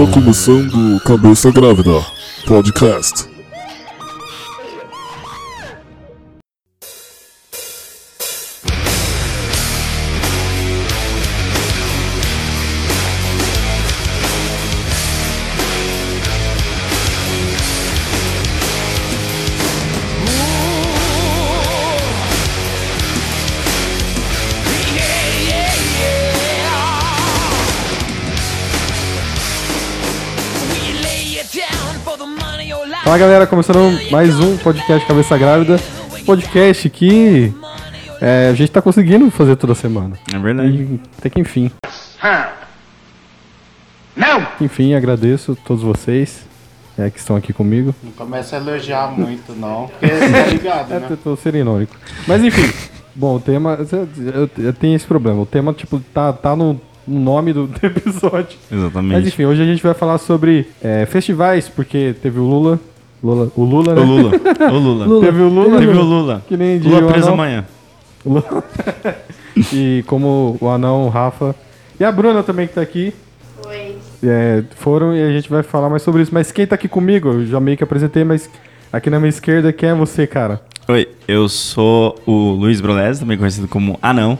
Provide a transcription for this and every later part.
Está começando Cabeça Grávida Podcast. Fala galera, começando mais um podcast Cabeça Grávida. Podcast que é, a gente tá conseguindo fazer toda semana. É verdade. E até que enfim. Não! Enfim, agradeço a todos vocês é, que estão aqui comigo. Não começa a elogiar muito, não. Porque tá ligado, É, né? eu tô sendo irônico. Mas enfim, bom, o tema. Eu, eu tenho esse problema. O tema, tipo, tá, tá no, no nome do, do episódio. Exatamente. Mas enfim, hoje a gente vai falar sobre é, festivais, porque teve o Lula. Lula o Lula, né? O Lula. O Lula. Teve o Lula. Teve o Lula. Que nem Lula preso anão. amanhã. E como o Anão, o Rafa e a Bruna também que tá aqui. é, foram e a gente vai falar mais sobre isso. Mas quem tá aqui comigo, eu já meio que apresentei, mas aqui na minha esquerda, quem é você, cara? Oi, eu sou o Luiz Brolés, também conhecido como Anão.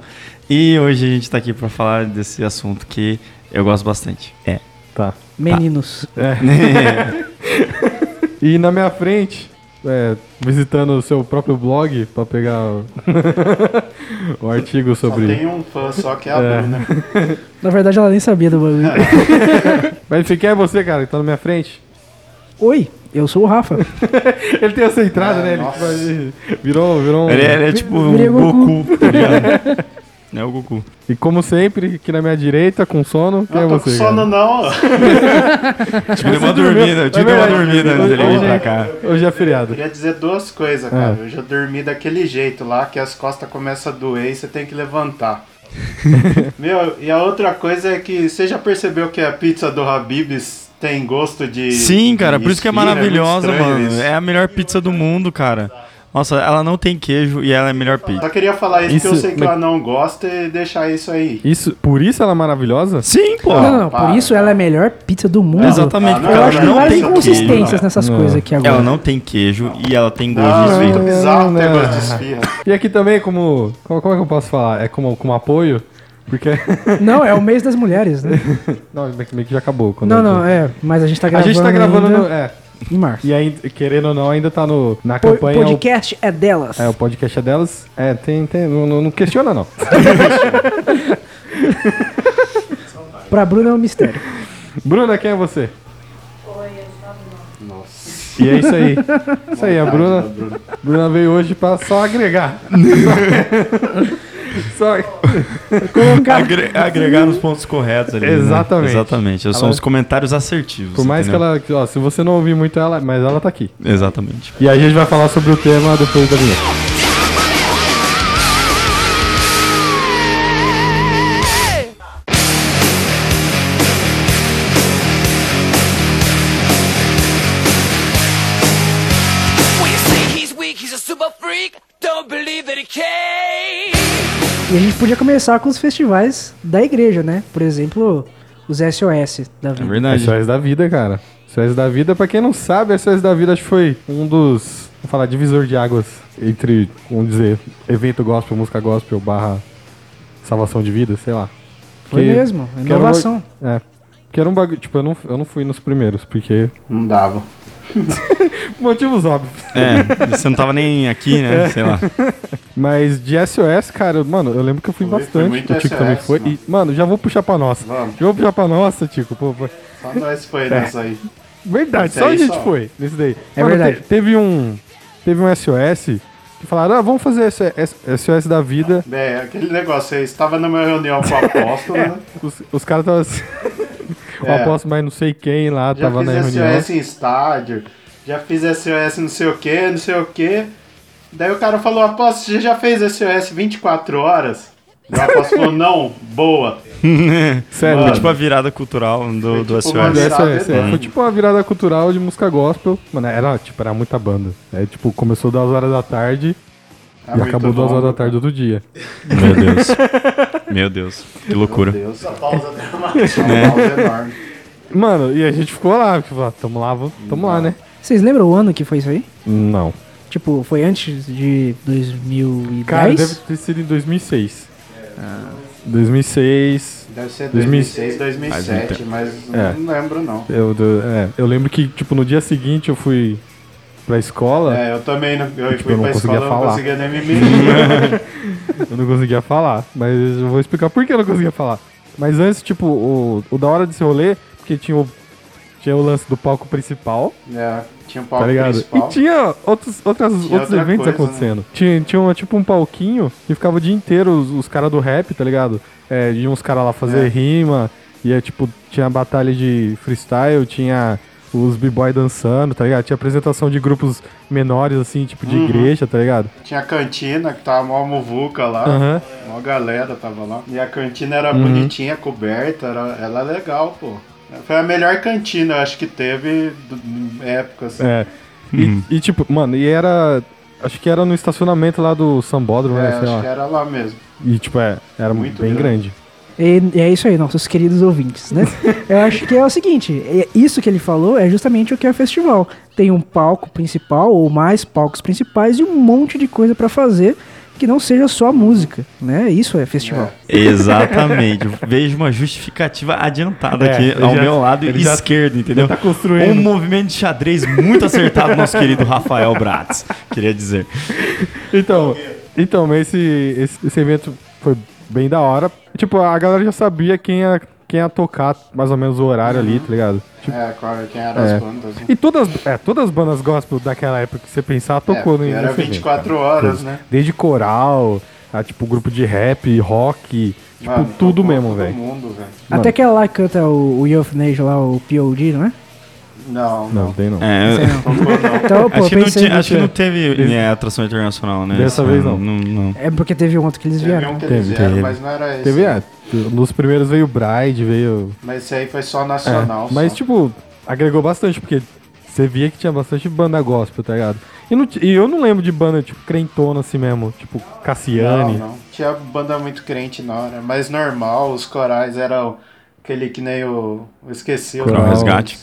E hoje a gente tá aqui pra falar desse assunto que eu gosto bastante. É. Tá. Meninos. E na minha frente, é, visitando o seu próprio blog pra pegar o, o artigo Só sobre. tem um fã só que é a É. Bruna. Na verdade, ela nem sabia do bagulho. Mas enfim, quem é você, cara, que tá na minha frente? Oi, eu sou o Rafa. Ele tem essa entrada, É, né? Ele nossa. virou, virou um. Ele é, ele é tipo virei Goku, tá ligado? É o Goku. E como sempre, aqui na minha direita, com sono, quem Não é tô você? com sono, cara? não. Tive uma dormida, eu tive É uma verdade. dormida antes dele vir Hoje- pra cá. Hoje é feriado. Queria dizer duas coisas, É. cara. Eu já dormi daquele jeito lá, que as costas começam a doer e você tem que levantar. Meu, e a outra coisa é que você já percebeu que a pizza do Habib's tem gosto de. Sim, cara, de por isso que é muito maravilhosa, estranho mano. isso. É a melhor pizza do mundo, cara. Nossa, ela não tem queijo e ela é a melhor pizza. Só queria falar isso, Isso- porque eu sei que mas- ela não gosta e deixar isso aí. Isso, por isso ela é maravilhosa? Sim, pô. Não, não, não. para. Por isso ela é a melhor pizza do mundo. Exatamente, Ah, porque não, Eu ela acho que não tem não várias tem inconsistências queijo. nessas Não. coisas aqui agora. Ela não tem queijo e ela tem gosto de muito esfirra. bizarro ter gosto de esfirra. E aqui também, como, como. como é que eu posso falar? É como, como apoio? Porque. Não, é o mês das mulheres, né? não, meio que meio que já acabou. quando Não, não, é. Mas a gente tá A gravando. gente tá gravando ainda no. É. em março. E ainda, querendo ou não, ainda tá no, na O campanha. podcast é delas. O, é, o podcast é delas. É, tem. tem não, não- questiona, não. Pra Bruna é um mistério. Bruna, quem é você? E é isso aí. Isso aí, a Bruna, Bruna veio hoje pra só agregar. só. Colocar. Agre- agregar nos pontos corretos ali. né? Exatamente. Exatamente. São Ela- os comentários assertivos. Por mais entendeu? que ela. Ó, se você não ouvir muito ela, mas ela tá aqui. Exatamente. E aí a gente vai falar sobre o tema depois da vinheta. E a gente podia começar com os festivais da igreja, né? Por exemplo, os SOS da É vida. verdade. SOS da vida, cara. SOS da vida, pra quem não sabe, SOS da vida acho que foi um dos. Vamos falar, divisor de águas entre, vamos dizer, evento gospel, música gospel, barra salvação de vida, sei lá. Foi Que- mesmo, que um inovação. É. Que era um bagulho. Tipo, eu não, eu não fui nos primeiros, porque. Não dava. Motivos óbvios. É, você não tava nem aqui, né? Sei lá. Mas de SOS, cara, mano, eu lembro que eu fui Foi, foi bastante. muito o Tico também SOS, foi. mano. E, mano, já vou puxar pra nossa. Vamos. Já vou puxar pra nossa, Tico. Pô, pô. Só nós foi nessa aí. Verdade, Esse só a gente só. foi nesse daí. É verdade. te- teve um. Teve um SOS que falaram, ah, vamos fazer esse SOS da vida. É, aquele negócio, você estava numa reunião com o apóstolo, né? Os, os caras estavam assim. o É. mas não sei quem lá, Já tava na fiz reunião. SOS em estádio, já fiz SOS não sei o que, não sei o que. Daí o cara falou, apóstolo, você já fez SOS 24 horas? E o apóstolo falou, não, boa. Sério. Foi tipo a virada cultural do, Foi do tipo SOS. SOS, é. Foi tipo uma virada cultural de música gospel. Mano, era, tipo, era muita banda. É, tipo, começou das horas da tarde É e acabou duas horas da tarde do dia. Meu Deus. Meu Deus. Que loucura. Meu Deus, essa pausa dramática. Uma pausa enorme. Mano, e a gente ficou lá, porque falou, ah, tamo lá, tamo lá, né? Vocês lembram o ano que foi isso aí? Não. Tipo, foi antes de 2010? Cara, deve ter sido em 2006. 2006. Deve ser 2006, 2006, 2007, mas É. não lembro não. Eu, do- é, eu lembro que, tipo, no dia seguinte eu fui pra escola, É, eu também não, eu Tipo, fui eu não pra conseguia escola, eu não falar. conseguia nem me eu não conseguia falar. Mas eu vou explicar por que eu não conseguia falar. Mas antes, tipo, o, o da hora desse rolê, porque tinha o, tinha o lance do palco principal, é, tinha um palco tá ligado? principal. E tinha outros, outras, Tinha outros eventos coisa, né? acontecendo. Tinha, tinha uma, tipo um palquinho que ficava o dia inteiro os, os caras do rap, tá ligado? É, iam uns caras lá fazer É. rima, e é, tipo, tinha batalha de freestyle, tinha os b-boy dançando, tá ligado? Tinha apresentação de grupos menores, assim, tipo de Uhum. igreja, tá ligado? Tinha a cantina, que tava mó muvuca lá. Aham. Mó galera tava lá. E a cantina era Uhum. bonitinha, coberta, era, ela é legal, pô. Foi a melhor cantina, eu acho que teve época, assim. É. E, e, tipo, mano, e era. Acho que era no estacionamento lá do Sambódromo, É, né? Sei acho lá. que era lá mesmo. E, tipo, é, era Muito bem grande. E, e é isso aí, nossos queridos ouvintes, né? Eu acho que é o seguinte, é- isso que ele falou é justamente o que é o festival. Tem um palco principal ou mais palcos principais e um monte de coisa pra fazer que não seja só a música, né? Isso é festival. Exatamente. Vejo uma justificativa adiantada É, aqui ao já- meu lado ele já- esquerdo, entendeu? tá construindo. Um movimento de xadrez muito acertado, nosso querido Rafael Bratz. Queria dizer. Então, então esse, esse, esse evento foi bem da hora. Tipo, a galera já sabia quem ia, quem ia tocar mais ou menos o horário ali, tá ligado? Tipo, É, qual, quem eram É. as bandas. né? e todas, é, todas as bandas gospel daquela época que você pensar tocou É, no era nesse evento, 24 cara. horas, Coisa. né? Desde coral, a, tipo, grupo de rap, rock, tipo, Mano, tudo mesmo, todo velho. mundo, velho. Mano. Até aquela lá que canta o, o Youth Nation lá, o POD, não é? Não, Não, não. tem não. É, Sei não. Não. Então, pô, acho, que não pensei acho que não teve é, atração internacional, né? Dessa vez não. não. É porque teve um outro que eles Teve vieram. um que Teve, eles vieram, teve. mas não era esse. Teve, é, nos primeiros veio o Bride, veio... Mas esse aí foi só É, nacional. mas, só. tipo, agregou bastante, porque você via que tinha bastante banda gospel, tá ligado? E, não ti- e eu não lembro de banda, tipo, crentona assim mesmo, tipo Cassiane. Não, não. Tinha banda muito crente na hora. Mas normal, os corais eram aquele que nem o. Eu esqueci o Coral. nome. Resgate.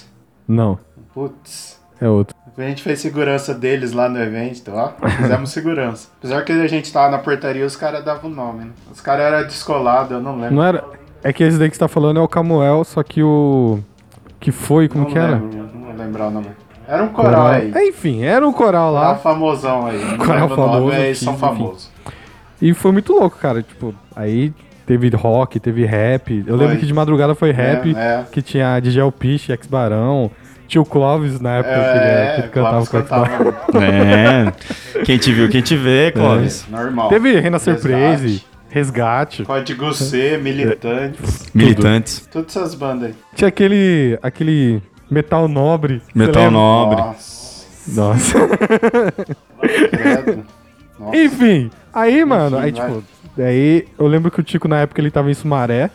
Não, Putz. é outro. A gente fez segurança deles lá no evento, ó. Fizemos segurança. Apesar que a gente tava na portaria, os caras davam o nome, né? Os caras eram descolados, eu não lembro. Não era. É que esse daí que você tá falando é o Camuel, só que o. Que foi, como Não que era? lembro, não vou lembrar o nome. Era um coral aí. É, enfim, era um coral Coral lá. famosão aí. Não Coral lembro o nome, famoso, eles são famosos. E foi muito louco, cara. Tipo, aí teve rock, teve rap. Eu lembro Foi. que de madrugada foi rap, É, é. que tinha DJ Alpiche, Ex Barão. Tinha o Clóvis na época que, ele, É, que ele cantava Clóvis com cantava É. Quem te viu, quem te vê, Clóvis. normal. Teve Rena Surprise, Resgate. Código C, Militantes, Militantes. todas essas bandas aí. Tinha aquele. aquele Metal Nobre. Metal? Nobre. Nossa, Nossa. Nossa. Enfim, aí, mano, aí, vai. Daí eu lembro que o Tico na época ele tava em Sumaré,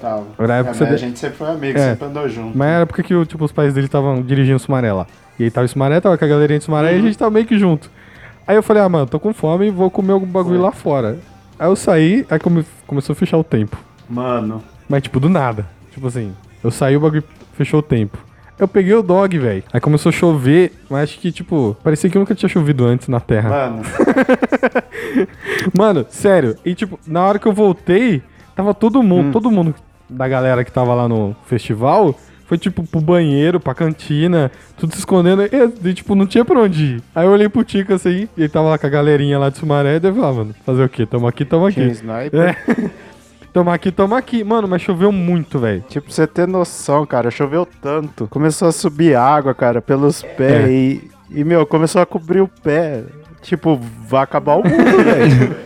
Tava. Na É, época mas você a gente sempre foi amigo, É. sempre andou junto. mas era porque que, tipo, os pais dele estavam dirigindo Sumaré lá. E aí tava em Sumaré, tava com a galerinha de Sumaré e a gente tava meio que junto. Aí eu falei, ah, mano, tô com fome e vou comer algum bagulho lá fora. Aí eu saí, aí come- começou a fechar o tempo. Mano, Mas, tipo, do nada. Tipo assim, eu saí, o bagulho fechou o tempo. Eu peguei o dog, velho. Aí começou a chover, mas acho que, tipo, parecia que nunca tinha chovido antes na Terra. mano, Mano, sério. E tipo, na hora que eu voltei, tava todo mundo, Hum. todo mundo da galera que tava lá no festival, foi tipo pro banheiro, pra cantina, tudo se escondendo. E, e, tipo, não tinha pra onde ir. Aí eu olhei pro Tico assim, e ele tava lá com a galerinha lá de Sumaré, e deve lá, mano, fazer o quê? Tamo aqui, tamo aqui. tinha sniper. É. tamo aqui, tamo aqui. Mano, mas choveu muito, velho. Tipo, pra você ter noção, cara, choveu tanto. Começou a subir água, cara, pelos pés É. e, e, meu, começou a cobrir o pé. Tipo, vai acabar o mundo, velho.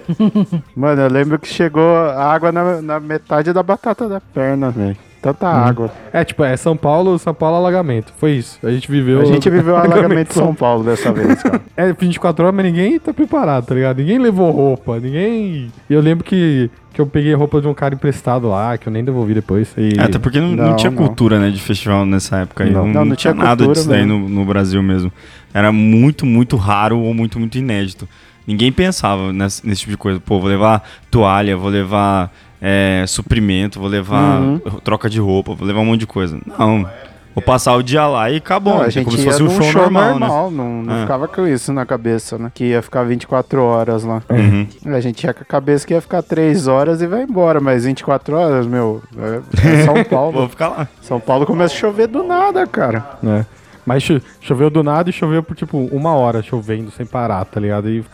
Mano, eu lembro que chegou água na, na metade da batata da perna, velho. Tanta água. É, tipo, é São Paulo, São Paulo alagamento. Foi isso. A gente viveu. A gente viveu o alagamento de São Paulo dessa vez, cara. É 24 horas, mas ninguém tá preparado, tá ligado? Ninguém levou roupa, ninguém. E eu lembro que, que eu peguei roupa de um cara emprestado lá, que eu nem devolvi depois. E... É, até porque não, não Não, tinha não. cultura, né, de festival nessa época aí. Não. Não, Não, não não tinha nada cultura disso daí no, no Brasil mesmo. Era muito, muito raro ou muito, muito inédito. Ninguém pensava nesse, nesse tipo de coisa. Pô, vou levar toalha, vou levar é, suprimento, vou levar Uhum. troca de roupa, vou levar um monte de coisa. Não. Vou passar o dia lá e acabou. Não, a É gente como se fosse um num show, normal, né? não, não É. ficava com isso na cabeça, né? Que ia ficar 24 horas lá. Uhum. A gente ia com a cabeça que ia ficar 3 horas e vai embora, mas 24 horas, meu, é, é São Vou Paulo. ficar lá. São Paulo começa a chover do nada, cara. né? Mas cho- choveu do nada e choveu por tipo uma hora chovendo sem parar, tá ligado? E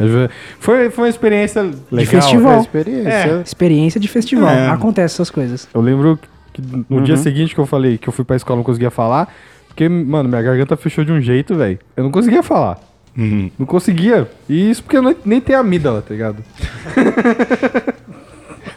foi, foi uma experiência legal. festival. É experiência. Experiência de festival. É. Acontece essas coisas. Eu lembro que no dia seguinte que eu falei que eu fui pra escola não conseguia falar, porque, mano, minha garganta fechou de um jeito, velho. Eu não conseguia falar. Uhum. Não conseguia. E isso porque eu não- nem tem amígdala, tá ligado?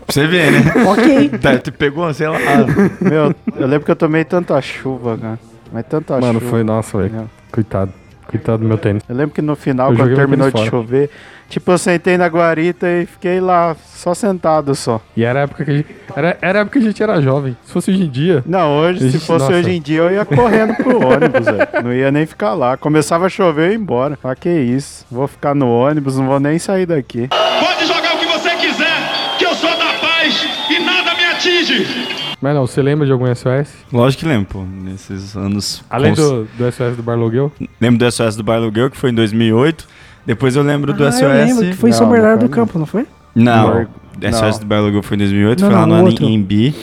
Pra você ver, né? ok. Tá, tu pegou, sei lá. Meu, eu lembro que eu tomei tanta chuva, cara. Mas tanta Mano, chuva. foi, nossa, velho. Coitado. Coitado do meu tênis. Eu lembro que no final, Eu quando terminou de chover, tipo, eu sentei na guarita e fiquei lá, só sentado só. E era a época que a gente. Era, era a época que a gente era jovem. Se fosse hoje em dia. Não, hoje, se Ixi, fosse nossa. hoje em dia, eu ia correndo pro ônibus, velho. Não ia nem ficar lá. Começava a chover, eu ia embora. Ah, que isso. Vou ficar no ônibus, não vou nem sair daqui. Pode jogar o que você quiser, que eu sou da paz e nada me atinge. Mas não, você lembra de algum SOS? Lógico que lembro, pô. Nesses anos. Além cons- do, do SOS do Barlogueu? Lembro do SOS do Barlow Girl, que foi em 2008. Depois eu lembro do Ah, SOS. eu lembro que foi em São Bernardo do. Campo, não foi? Não, Não. o SOS do Barlow Girl foi em 2008, Não, foi lá não, no o outro.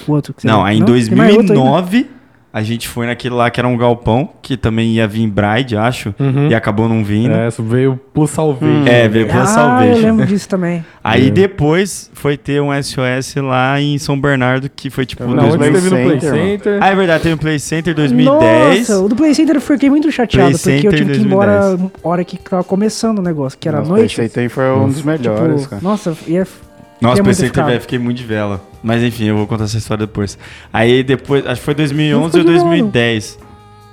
Outro que você Não, aí em Tem mais outro ainda? 2009 a gente foi naquele lá que era um galpão, que também ia vir Bride, acho, e acabou não vindo. É, isso veio pro Salvation. É, veio pela Ah, eu Salvation. lembro disso também. Aí É. depois foi ter um SOS lá em São Bernardo, que foi tipo Não, Não, antes 2000. Play teve no Play Center. Center. Ah, é verdade, teve um Play Center 2010. Nossa, o do Play Center eu fiquei muito chateado, Play porque eu Center tive que ir embora 2010. na hora que tava começando o negócio, que era Nossa, noite. Esse aí foi um dos melhores, tipo, cara. nossa, ia... Nossa, Center, ficado. velho, fiquei muito de vela. Mas enfim, eu vou contar essa história depois. Aí depois, acho que foi 2011 ou ficou de vela, não. 2010.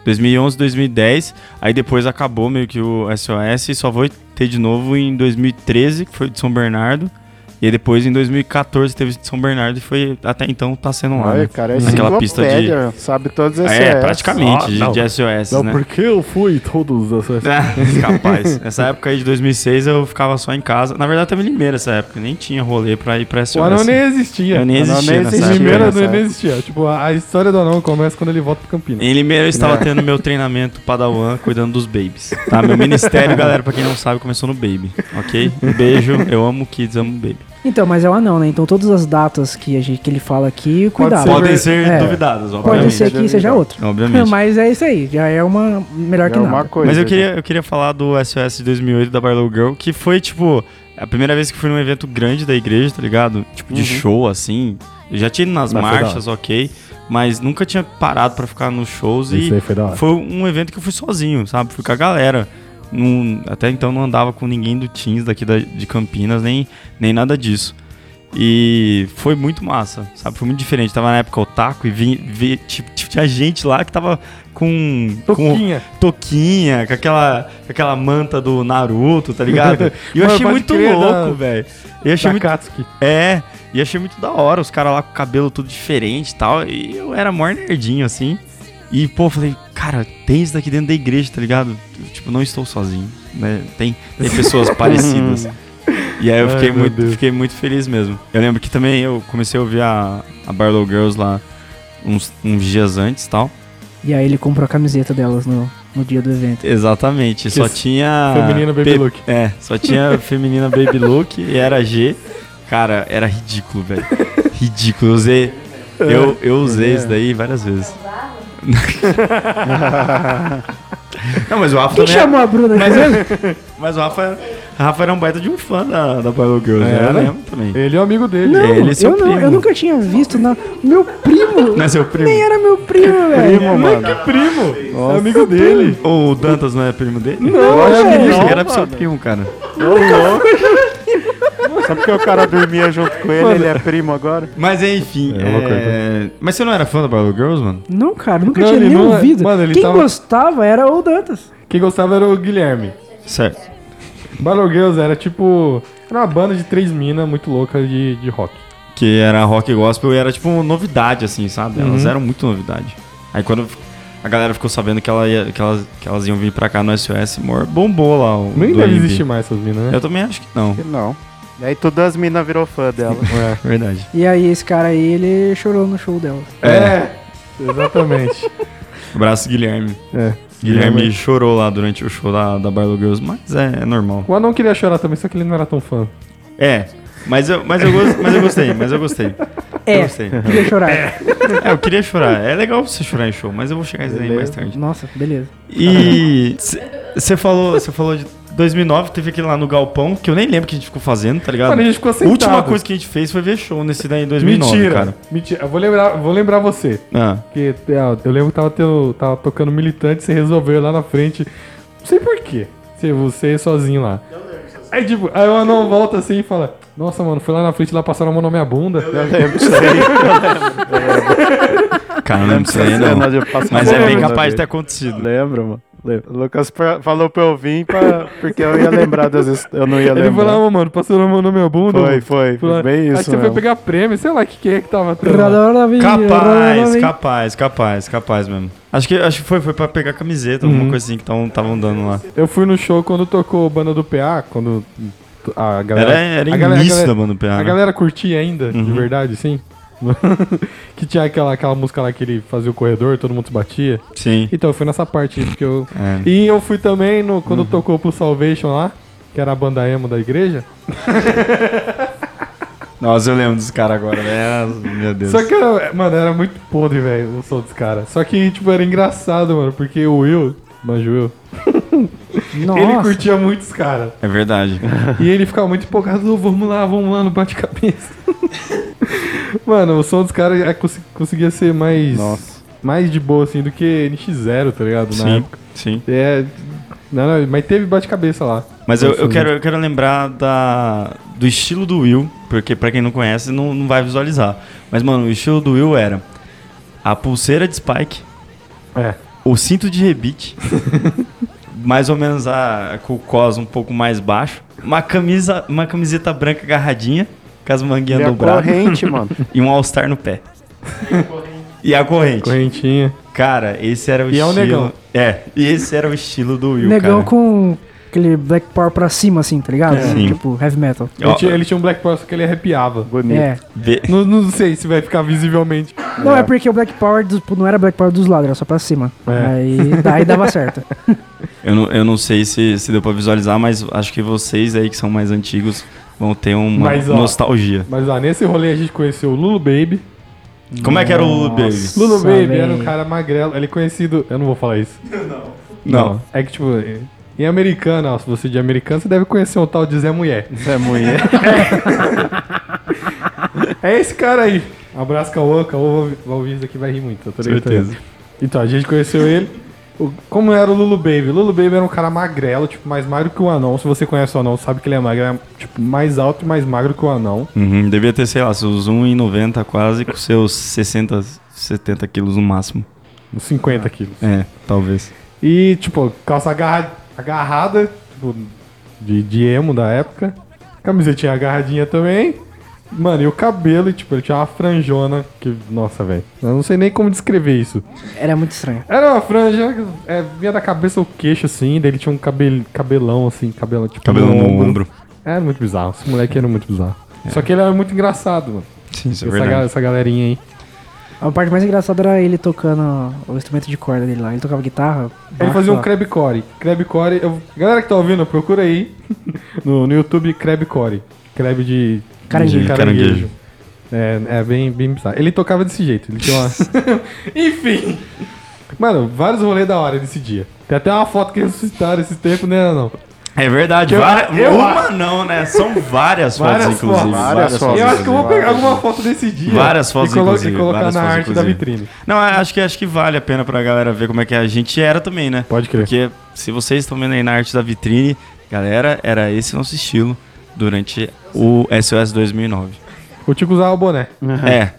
2011, 2010. Aí depois acabou meio que o SOS e só vou ter de novo em 2013, que foi de São Bernardo. E aí depois em 2014 teve de São Bernardo e foi até então tá sendo lá. Olha, né? cara, é Naquela pista de. sabe todos esses É, praticamente, Ah, de, não. de SOS, Não, né? porque eu fui todos os SOS. É, capaz. Nessa época aí de 2006 eu ficava só em casa. Na verdade, eu tava em Limeira essa época. Nem tinha rolê pra ir pra SOS. O anão nem existia. Eu nem O anão existia nem nessa existia. não nem existia. Tipo, a, história do anão começa quando ele volta pro Campinas. Em Limeira eu estava tendo meu treinamento Padawan cuidando dos babies. Tá? Meu ministério, galera, pra quem não sabe, começou no Baby. Ok? Um beijo. Eu amo kids, amo baby. Então, mas é o anão, né? Então todas as datas que, a gente, que ele fala aqui, cuidado. ser Podem ser é. duvidadas, Pode obviamente. ser que seja outro. Obviamente. Mas é isso aí, já é uma melhor que É nada. uma coisa. Mas eu queria, eu queria falar do SOS de 2008 da Barlow Girl, que foi, tipo, a primeira vez que fui num evento grande da igreja, tá ligado? Tipo, de show, assim. Eu já tinha ido nas Mas marchas, ok. Mas nunca tinha parado pra ficar nos shows Isso e aí foi da hora. foi um evento que eu fui sozinho, sabe? Fui com a galera. Não- até então não andava com ninguém do Teams daqui da- de Campinas, nem, nem nada disso. E foi muito massa, sabe? Foi muito diferente. Tava na época otaku e vi, vi, tipo, tinha gente lá que tava com. com Toquinha. toquinha, com aquela, com aquela manta do Naruto, tá ligado? E eu Mano, achei muito crer, louco, velho. Eu achei muito. Takatsuki. É, e achei muito da hora, os caras lá com o cabelo tudo diferente e tal. E eu era mó nerdinho, assim. E, pô, eu falei, cara, tem isso daqui dentro da igreja, tá ligado? Tipo, não estou sozinho, né? Tem, tem pessoas parecidas. E aí eu Ai, fiquei meu muito, fiquei muito feliz mesmo. Eu lembro que também eu comecei a ouvir a, a Barlow Girls lá uns, uns dias antes e tal. E aí ele comprou a camiseta delas no, no dia do evento. Exatamente, só Isso. tinha. Feminina Baby Pe- Look. É, só tinha feminina Baby Look e era G. Cara, era ridículo, velho. Ridículo. Eu usei. Eu, eu usei isso daí várias vezes. Não, mas o Rafa Quem também. é- chamou a Bruna aqui mesmo? Mas o Rafa, Rafa era um baita de um fã da, da Barlow Girls, né? Era? Eu lembro também. Ele é o amigo dele. Não, Ele é seu eu não, primo. eu nunca tinha visto, não. Meu primo! Não é seu primo? Nem era meu primo, velho. Primo, mano. Primo. É amigo dele. O Dantas não é primo dele? Não, eu achei que era Não, seu primo, cara. Só porque o cara dormia junto com ele, ele é primo agora? Mas enfim. É uma é... Mas você não era fã da Barlow Girls, mano? Não, cara, nunca Não, tinha ele nem não é- ouvido. mano, ele Quem tava- gostava era o Dantas. Quem gostava era o Guilherme. Certo. Battle Girls era tipo. Era uma banda de três minas muito louca de, de rock. Que era rock gospel e era tipo novidade, assim, sabe? Elas Uhum. eram muito novidade. Aí quando a galera ficou sabendo que, ela ia, que, elas, que elas iam vir pra cá no SOS, mor, bombou lá o Nem do deve AMB. existir mais essas minas, né? Eu também acho que não. Que não. E aí todas as minas virou fã dela. É. Verdade. E aí esse cara aí, ele chorou no show dela. É, exatamente. Abraço, Guilherme. É. Guilherme chorou lá durante o show da, da Barlow Girls, mas é, é normal. O anão queria chorar também, só que ele não era tão fã. É, mas eu, mas eu, gos- mas eu gostei, mas eu gostei. Eu É, gostei. queria chorar. É, eu queria chorar. É legal você chorar em show, mas eu vou chegar nisso aí mais tarde. Nossa, beleza. E você falou, você falou de 2009, teve aquele lá no Galpão, que eu nem lembro o que a gente ficou fazendo, tá ligado? Mano, a gente ficou A sentado. última coisa que a gente fez foi ver show nesse daí em 2009, Mentira, cara. mentira. Eu vou lembrar, vou lembrar você. Ah, Porque é, eu lembro que tava, tendo, tava tocando militante, você resolveu ir lá na frente. Não sei porquê. Você, você sozinho lá. Aí, tipo, aí o anão volta assim e fala: Nossa, mano, fui lá na frente lá passaram a mão na minha bunda. Eu lembro disso aí. cara, não lembro disso aí, não. De Mas é bem capaz de vez. ter acontecido. Lembro, mano. O Lucas falou pra eu vir pra... porque eu ia lembrar das Eu não ia Ele lembrar. falou: "Ah, mano, passou a mão na minha bunda. Foi, mano." foi. Foi bem Aí isso. você foi pegar prêmio, sei lá o que, que é que tava tendo. Capaz, capaz, capaz, capaz mesmo. Acho que, acho que foi, foi pra pegar camiseta, alguma Uhum. coisa assim que estavam dando lá. Eu fui no show quando tocou o banda do PA, quando a galera. Era, era a galera- a galera- da banda PA. A né? galera curtia ainda, de Uhum. verdade, sim. que tinha aquela, aquela música lá que ele fazia o corredor, todo mundo se batia. Sim. Então eu fui nessa parte aí, porque eu. É. E eu fui também no, quando Uhum. tocou pro Salvation lá, que era a banda emo da igreja. Nossa, eu lembro dos caras agora, né? Meu Deus. Só que, era, mano, era muito podre, velho, o som dos caras. Só que, tipo, era engraçado, mano, porque o Will, manjo Will, Nossa. ele curtia muito os caras. É verdade. E ele ficava muito empolgado, "Ô, vamos lá, vamos lá no bate-cabeça. Mano, o som dos caras é, cons- conseguia ser mais, Nossa. mais de boa, assim, do que NX0, tá ligado? Na sim, época. sim. É, não, não, mas teve bate-cabeça lá. Mas eu, eu, quero, eu quero lembrar da, do estilo do Will, porque pra quem não conhece, não, não vai visualizar. Mas, mano, o estilo do Will era a pulseira de Spike, É. o cinto de rebite, mais ou menos a, com o cos um pouco mais baixo, uma camisa, uma camiseta branca agarradinha, com as manguinhas E a dobradas, corrente, mano. e um All-Star no pé. e a corrente. Correntinha. Cara, esse era o E é o estilo... negão. É, e esse era o estilo do Will, Negão cara. com aquele Black Power pra cima, assim, tá ligado? Sim. Tipo, heavy metal. Ele, Ó, tinha, ele tinha um Black Power, só que ele arrepiava. Bonito. É. Não, não sei se vai ficar visivelmente. Não, é porque o Black Power do- não era Black Power dos lados, era só pra cima. É. Aí, daí dava certo. Eu não, eu não sei se, se deu pra visualizar, mas acho que vocês aí que são mais antigos vão ter uma Mas, ó, nostalgia. Mas ó, nesse rolê a gente conheceu o Lulu Baby. Como é que era o Lulu Baby? Lulu Nossa, Baby véi. era um cara magrelo. Ele é conhecido. Eu não vou falar isso. Não. É que, tipo, em americano, ó, se você é de americano, você deve conhecer um tal de Zé Mulher. Isso é mulher. É esse cara aí. Abraço, Cauã. Cauã vai- ouvir isso aqui vai rir muito. Eu tô ligado. Certeza. Então, a gente conheceu ele. O- como era o Lulu Baby? Lulu Baby era um cara magrelo, tipo, mais magro que o anão. Se você conhece o anão, sabe que ele é magro. É, tipo, mais alto e mais magro que o anão. Uhum, devia ter, sei lá, seus 1,90 quase, com seus 60, 70 quilos no máximo. Uns 50 quilos. É, talvez. E, tipo, calça agarra- agarrada, tipo, de, de emo da época. Camisetinha agarradinha também. Mano, e o cabelo, e, tipo, ele tinha uma franjona que, nossa, velho. Eu não sei nem como descrever isso. Era muito estranho. Era uma franja, é, vinha da cabeça ao queixo, assim, daí ele tinha um cabel, cabelão, assim, cabelo, tipo, Cabelo no ombro. Era muito bizarro, esse moleque era muito bizarro. Só que ele era muito engraçado, mano. Sim, isso é essa, ga- verdade. essa galerinha aí. A parte mais engraçada era ele tocando o instrumento de corda dele lá. Ele tocava guitarra. Ele fazia um baixo, crabcore. Crabcore, eu, galera que tá ouvindo, procura aí no, no YouTube crabcore. Crab de Caranguejo. de Caranguejo. É, é bem, bem bizarro. Ele tocava desse jeito. Ele tinha uma... Enfim. Mano, vários rolês da hora desse dia. Tem até uma foto que ressuscitaram esse tempo, né, não? É verdade. Eu- várias- eu uma não, né? São várias fotos, Várias inclusive. fotos. Várias fotos. Eu acho que eu vou pegar Várias, alguma várias. foto desse dia. Várias fotos, e, colo- inclusive, e colocar várias na fotos, arte da inclusive. vitrine. Não, acho que, acho que vale a pena pra galera ver como é que a gente era também, né? Pode crer. Porque se vocês estão vendo aí na arte da vitrine, galera, era esse nosso estilo durante o SOS 2009. O Tico usava o boné. É,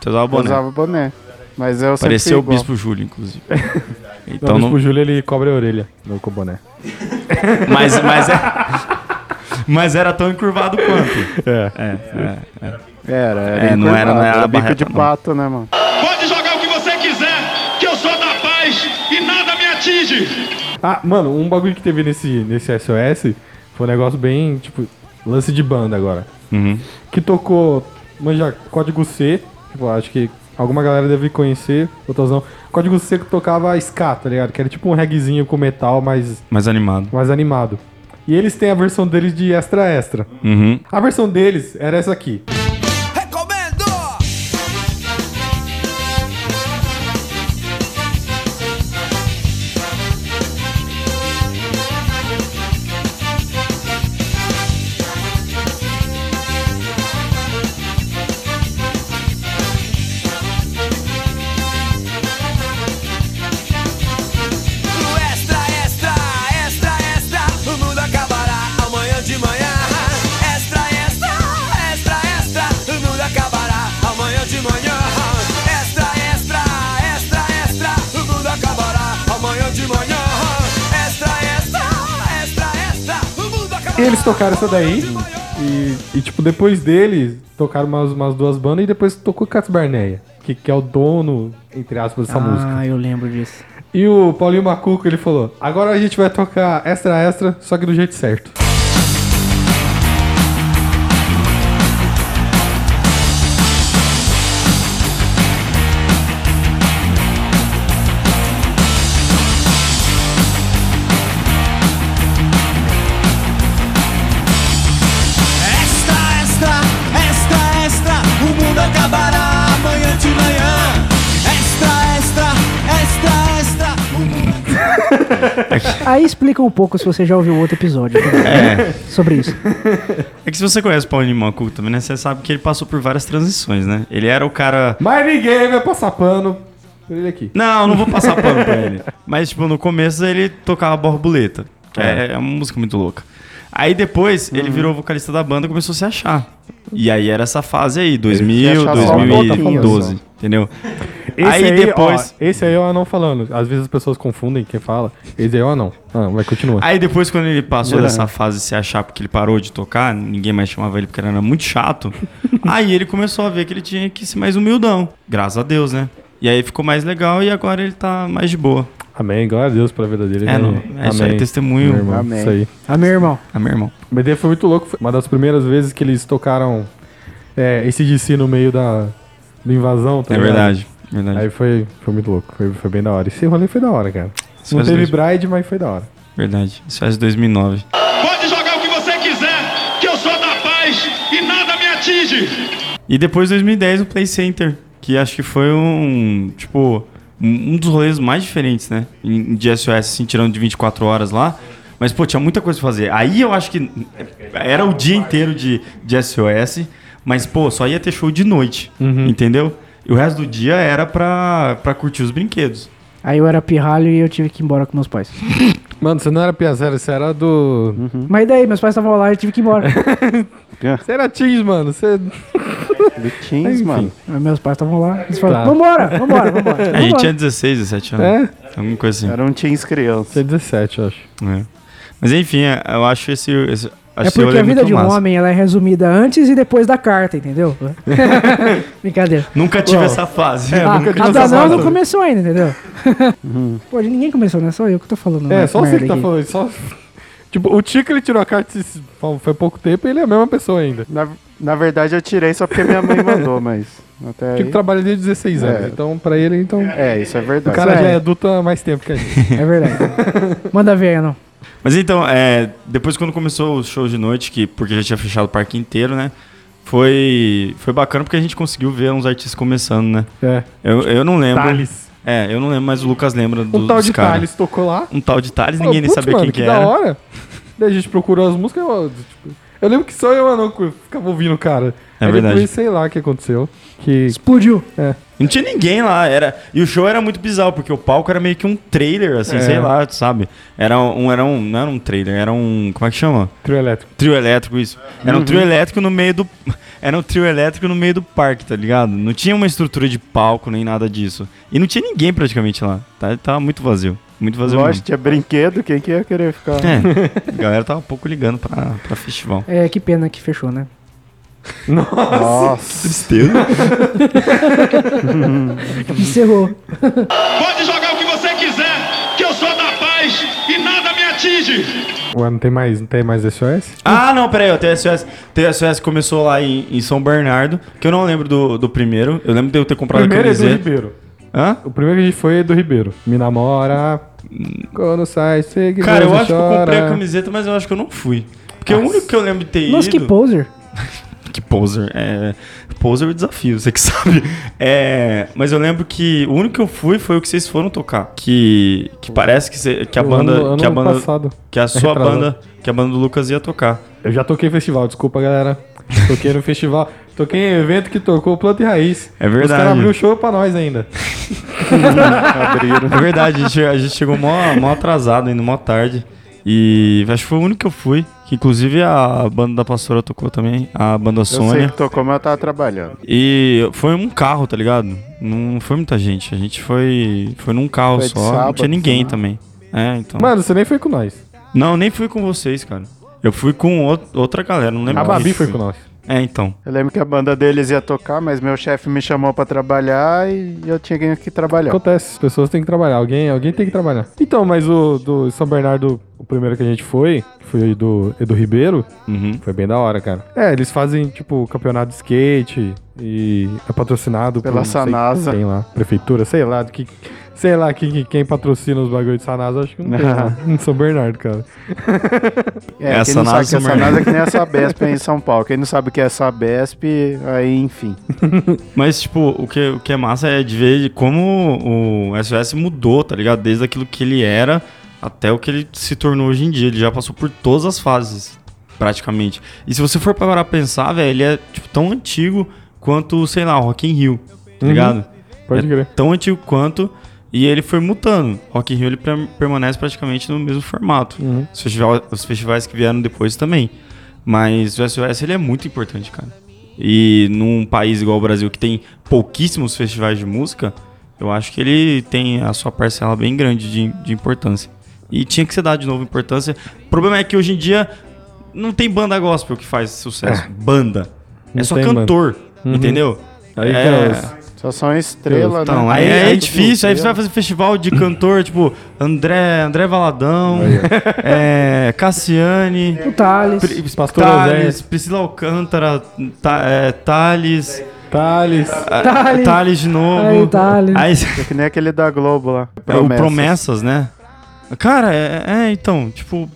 você usava o Eu boné. usava boné. Mas eu fui o igual. Bispo Júlio, inclusive. Então, o não, Bispo Júlio, ele cobre a orelha no com o boné. mas, mas, é, mas era tão encurvado quanto. É. É, é, é. Era, era. É, não era- não encurvado, era bico barreta, de não. pato, né, mano? Pode jogar o que você quiser, que eu sou da paz atinge. Ah, mano, um bagulho que teve nesse, nesse SOS foi um negócio bem, tipo, lance de banda agora. Uhum. Que tocou, manja, Código C, tipo, acho que alguma galera deve conhecer, outras não. Código C que tocava ska, tá ligado? Que era tipo um reggaezinho com metal mais, Mais animado. mais animado. E eles têm a versão deles de extra extra. Uhum. A versão deles era essa aqui. Recomendo! Eles tocaram essa daí. E, e, tipo, depois deles, tocaram umas, umas duas bandas e depois tocou Cats Barneia, que, que é o dono, entre aspas, dessa música. Ah, eu lembro disso. E o Paulinho Macuco, ele falou: agora a gente vai tocar extra extra, só que do jeito certo. Aí explica um pouco se você já ouviu outro episódio né? sobre isso. É que se você conhece o Paulinho Macuco também, né? Você sabe que ele passou por várias transições, né? Ele era o cara. Mas ninguém vai passar pano por ele aqui. Não, não vou passar pano pra ele. Mas, tipo, no começo ele tocava borboleta. Que é. é uma música muito louca. Aí depois ele virou vocalista da banda e começou a se achar. E aí era essa fase aí, 2000, achar só um pouquinho 2012, só. entendeu? Esse aí, depois. ó, esse aí é o anão falando. Às vezes as pessoas confundem quem fala. Esse aí é o anão. Ah, vai continuar. Aí depois, quando ele passou dessa fase de se achar porque ele parou de tocar, ninguém mais chamava ele porque ele era muito chato. aí ele começou a ver que ele tinha que ser mais humildão. Graças a Deus, né? E aí ficou mais legal e agora ele tá mais de boa. Amém. Glória a Deus pela vida dele. É, né? não, é isso aí, testemunho. Meu irmão, Amém. Isso aí. Ah, meu irmão. Meu irmão. Mas daí foi muito louco. Foi uma das primeiras vezes que eles tocaram é, esse DC no meio da, da invasão. tá É ligado? verdade. Verdade. Aí foi, foi muito louco. Foi, foi bem da hora. Esse rolê foi da hora, cara. Isso Não teve dois- Bride, mas foi da hora. Verdade. Isso faz 2009. Pode jogar o que você quiser, que eu sou da paz e nada me atinge. E depois 2010 o Play Center, que acho que foi um, tipo, um dos rolês mais diferentes, né? Em- De SOS, assim, tirando de 24 horas lá. Mas, pô, tinha muita coisa pra fazer. Aí eu acho que era o dia inteiro de, de SOS, mas, pô, só ia ter show de noite, entendeu? E o resto do dia era pra, pra curtir os brinquedos. Aí eu era pirralho e eu tive que ir embora com meus pais. Mano, você não era Piazera, você era do. Mas daí, meus pais estavam lá e eu tive que ir embora. Você era Teens, mano. Você. Do Teens, mano. Mas meus pais estavam lá. Eles falaram, Tá. vambora, vambora, vambora. A gente tinha 16, 17 anos. É? Alguma coisa assim. Era um Teens criança. É 17, eu acho. É. Mas enfim, é, eu acho esse. esse acho É porque a vida de um massa. homem ela é resumida antes e depois da carta, entendeu? Brincadeira. Nunca tive Bom, essa fase. é, Ah, nunca tive a essa da não começou ainda, entendeu? Pô, ninguém começou, né? Só eu que tô falando. É, né, só você que tá aqui. falando. Só... Tipo, o Tico ele tirou a carta foi pouco tempo e ele é a mesma pessoa ainda. Na, na verdade eu tirei só porque minha mãe mandou, mas até O aí... Tico trabalha desde 16 anos. É. Então, pra ele, então. É, isso é O verdade. cara Isso já é. é adulto há mais tempo que a gente. É verdade. Manda ver aí, não. Mas então, é, depois quando começou os shows de noite, que, porque já tinha fechado o parque inteiro, né? Foi, foi bacana porque a gente conseguiu ver uns artistas começando, né? É. Eu, eu não lembro. Thales. É, eu não lembro, mas o Lucas lembra do, Um tal de caras. Thales tocou lá. Um tal de Thales, Pô, ninguém nem putz, sabia mano, quem que, da era. hora. Daí a gente procurou as músicas. Eu, tipo, eu lembro que só eu não ficava ouvindo o cara. É Aí verdade. Depois, sei lá o que aconteceu. Que. Explodiu. Não tinha ninguém lá, era. E o show era muito bizarro, porque o palco era meio que um trailer, assim, É. sei lá, sabe? Era um, era um. Não era um trailer, era um. Como é que chama? Trio elétrico. Trio elétrico, isso. Era Uhum. um trio elétrico no meio do. Era um trio elétrico no meio do parque, tá ligado? Não tinha uma estrutura de palco nem nada disso. E não tinha ninguém praticamente lá. Tá, tava muito vazio. Muito vazio Lógico, tinha brinquedo, quem que ia querer ficar... É, a galera tava um pouco ligando pra, pra festival. É, que pena que fechou, né? Nossa. Tristeza. Encerrou. Pode jogar o que você quiser, que eu sou atinge. Ué, não tem mais, não tem mais SOS? Ah, não, peraí, ó, TSOS, TSOS começou lá em, em São Bernardo, que eu não lembro do, do primeiro. Eu lembro de eu ter comprado a primeiro é do camiseta. Ribeiro. Hã? O primeiro que a gente foi é do Ribeiro. Me namora. Quando sai, segue. Cara, eu acho que eu comprei a camiseta, mas eu acho que eu não fui. Porque o único que eu lembro de ter Nossa, ido... que poser. Que poser. É, poser é o desafio, você que sabe. É, mas eu lembro que o único que eu fui foi o que vocês foram tocar. Que, que parece que, cê- que a banda. ano- ano que a banda. passado. Que a sua retrasado. banda. Que a banda do Lucas ia tocar. Eu já toquei festival, desculpa, galera. Toquei no festival. Toquei em evento que tocou Planta e Raiz. É Os verdade. caras abriram o show pra nós ainda. É verdade, a gente, a gente chegou mó, mó atrasado ainda, mó tarde. E acho que foi o único que eu fui. Que inclusive a banda da pastora tocou também, a banda Eu sei Sônia. que tocou, mas eu tava trabalhando. E foi um carro, tá ligado? Não foi muita gente. A gente foi, foi num carro Foi só. não sábado, tinha ninguém né? também. É, então. Mano, você nem foi com nós. Não, nem fui com vocês, cara. Eu fui com out- outra galera, não lembro A Babi foi com nós. É, então. Eu lembro que a banda deles ia tocar, mas meu chefe me chamou pra trabalhar e eu tinha que trabalhar. Acontece, as pessoas têm que trabalhar. Alguém, alguém tem que trabalhar. Então, mas o do São Bernardo, o primeiro que a gente foi, que foi do Edu Ribeiro, Uhum. foi bem da hora, cara. É, eles fazem, tipo, campeonato de skate e é patrocinado Pela por, não sei Sanasa. Quem lá? Prefeitura, sei lá, do que, sei lá quem, quem- quem patrocina os bagulhos de Sanasa, acho que não tem em São Bernardo, cara. É, Essa quem não sabe que essa merda. NASA é que nem a Sabesp aí em São Paulo. Quem não sabe o que é Sabesp, aí enfim. Mas, tipo, o que, o que é massa é de ver como o SOS mudou, tá ligado? Desde aquilo que ele era até o que ele se tornou hoje em dia. Ele já passou por todas as fases, praticamente. E se você for parar pra pensar, velho, ele é tipo, tão antigo quanto, sei lá, o Rock in Rio, tá Uhum. ligado? Pode é crer. tão antigo quanto. E ele foi mutando. Rock in Rio ele permanece praticamente no mesmo formato. Uhum. Os, festival- os festivais que vieram depois também. Mas o SOS ele é muito importante, cara. E num país igual o Brasil que tem pouquíssimos festivais de música, eu acho que ele tem a sua parcela bem grande de, de importância. E tinha que ser dado de novo importância. O problema é que hoje em dia não tem banda gospel que faz sucesso. Banda. Não é só cantor. Entendeu? Aí que é, é Só são estrela, então, né? aí é, tudo difícil. Aí você estrela. vai fazer festival de cantor, tipo, André, André Valadão, é, Cassiane, O Thales. Pri- Pastor Thales. Priscila Alcântara, Ta, é, Thales, Thales. Thales. Thales de novo. Aí, Thales. Aí, É que nem aquele da Globo lá. é o Promessas, né? Cara, é, é, então, tipo,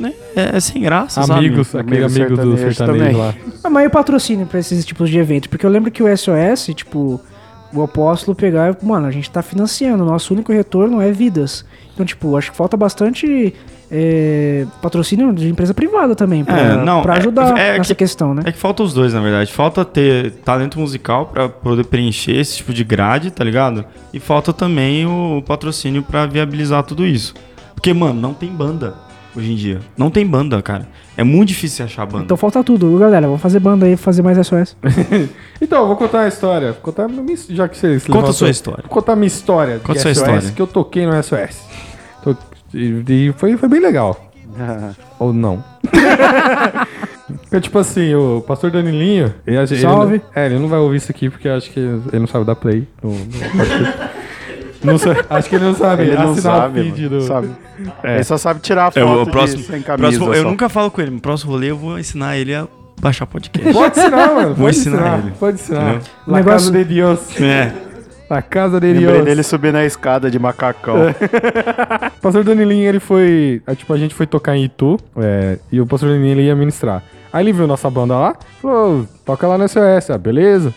né, é, é sem graça, Amigos, sabe? aquele Amigo amigo do sertanejo sertanejo também. lá. Ah, mas e o patrocínio pra esses tipos de eventos? Porque eu lembro que o SOS, tipo, o apóstolo pegar, mano, a gente tá financiando, nosso único retorno é vidas. Então, tipo, acho que falta bastante é, patrocínio de empresa privada também, pra, É, não, pra é- ajudar é nessa que- questão, né? É que falta os dois, na verdade. Falta ter talento musical pra poder preencher esse tipo de grade, tá ligado? E falta também o patrocínio pra viabilizar tudo isso. Porque, mano, não tem banda hoje em dia. Não tem banda, cara. É muito difícil achar banda. Então falta tudo. Galera, vamos fazer banda aí, fazer mais SOS. Então, vou contar uma história. Vou contar a minha, já que vocês Conta a sua história. Vou contar a minha história Conta de sua SOS, história. que eu toquei no SOS. E e foi, foi bem legal. Ou não. Porque, tipo assim, o pastor Danilinho... Ele, ele Salve. é, ele não vai ouvir isso aqui porque eu acho que ele não sabe dar play. No, no não acho que ele não sabe Ele não sabe, do... sabe. É. Ele só sabe tirar É, foto o próximo, de, sem camisa. próximo- eu nunca falo com ele. No próximo rolê eu vou ensinar ele a baixar podcast. Pode ensinar, mano. Vou pode ensinar ensinar, ele. Pode ensinar. Entendeu? La Negócio- de Deus. é. La casa de Lembrei dele subir na escada de macacão. O pastor Danilinho, ele foi. é, Tipo, a gente foi tocar em Itu é, e o pastor Danilinho ele ia ministrar. Aí ele viu nossa banda lá, falou: toca lá no SOS, ah, beleza.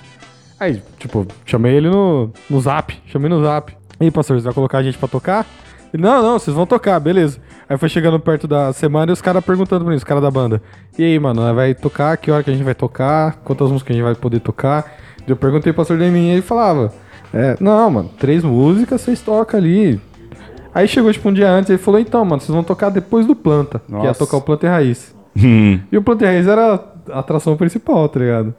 Aí, tipo, chamei ele no, no zap, chamei no zap. E aí, pastor, você vai colocar a gente pra tocar? Ele, não, não, vocês vão tocar, beleza. Aí foi chegando perto da semana e os caras perguntando pra mim, os caras da banda. E aí, mano, vai tocar? Que hora que a gente vai tocar? Quantas músicas a gente vai poder tocar? Eu perguntei pro pastor Danilinho e ele falava: é, não, mano, três músicas vocês tocam ali. Aí chegou tipo um dia antes, ele falou, então, mano, vocês vão tocar depois do Planta. Que ia Nossa. tocar o Planta e Raiz. Hum, E o Planta e Raiz era a atração principal, tá ligado?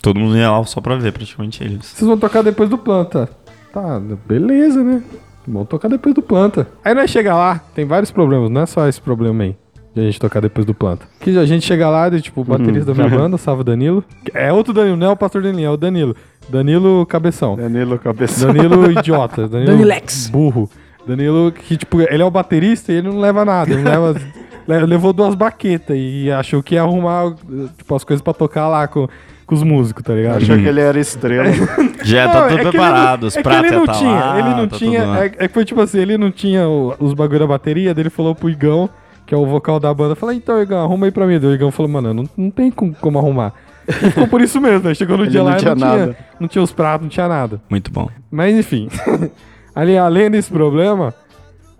todo mundo ia lá só pra ver, praticamente eles. Vocês vão tocar depois do Planta. Tá, beleza, né? Vamos tocar depois do Planta. Aí nós chega lá, tem vários problemas, não é só esse problema aí. De a gente tocar depois do Planta. Que a gente chega lá, e, tipo, o baterista da minha banda, salve Danilo. É outro Danilo, não é o pastor Danilo, é o Danilo. Danilo Cabeção. Danilo Cabeção. Danilo idiota. Danilo Danilex. burro. Danilo, que, tipo, ele é o baterista e ele não leva nada. Ele não leva, le- levou duas baquetas e achou que ia arrumar, tipo, as coisas pra tocar lá com, com os músicos, tá ligado? Achou que ele era estrela. Já Não, tá é tudo ele preparado, não- os é pratos ele não tá tinha, lá, ele não tá tinha, tudo lá. é, é que foi tipo assim, ele não tinha o- os bagulho da bateria, daí ele falou pro Igão, que é o vocal da banda, falou, então Igão, arruma aí pra mim. Daí o Igão falou, mano, não, não tem como, como arrumar. E ficou por isso mesmo, né? Chegou no Ele dia não lá tinha não tinha, nada. não tinha os pratos, não tinha nada. Muito bom. Mas enfim, ali, além desse problema,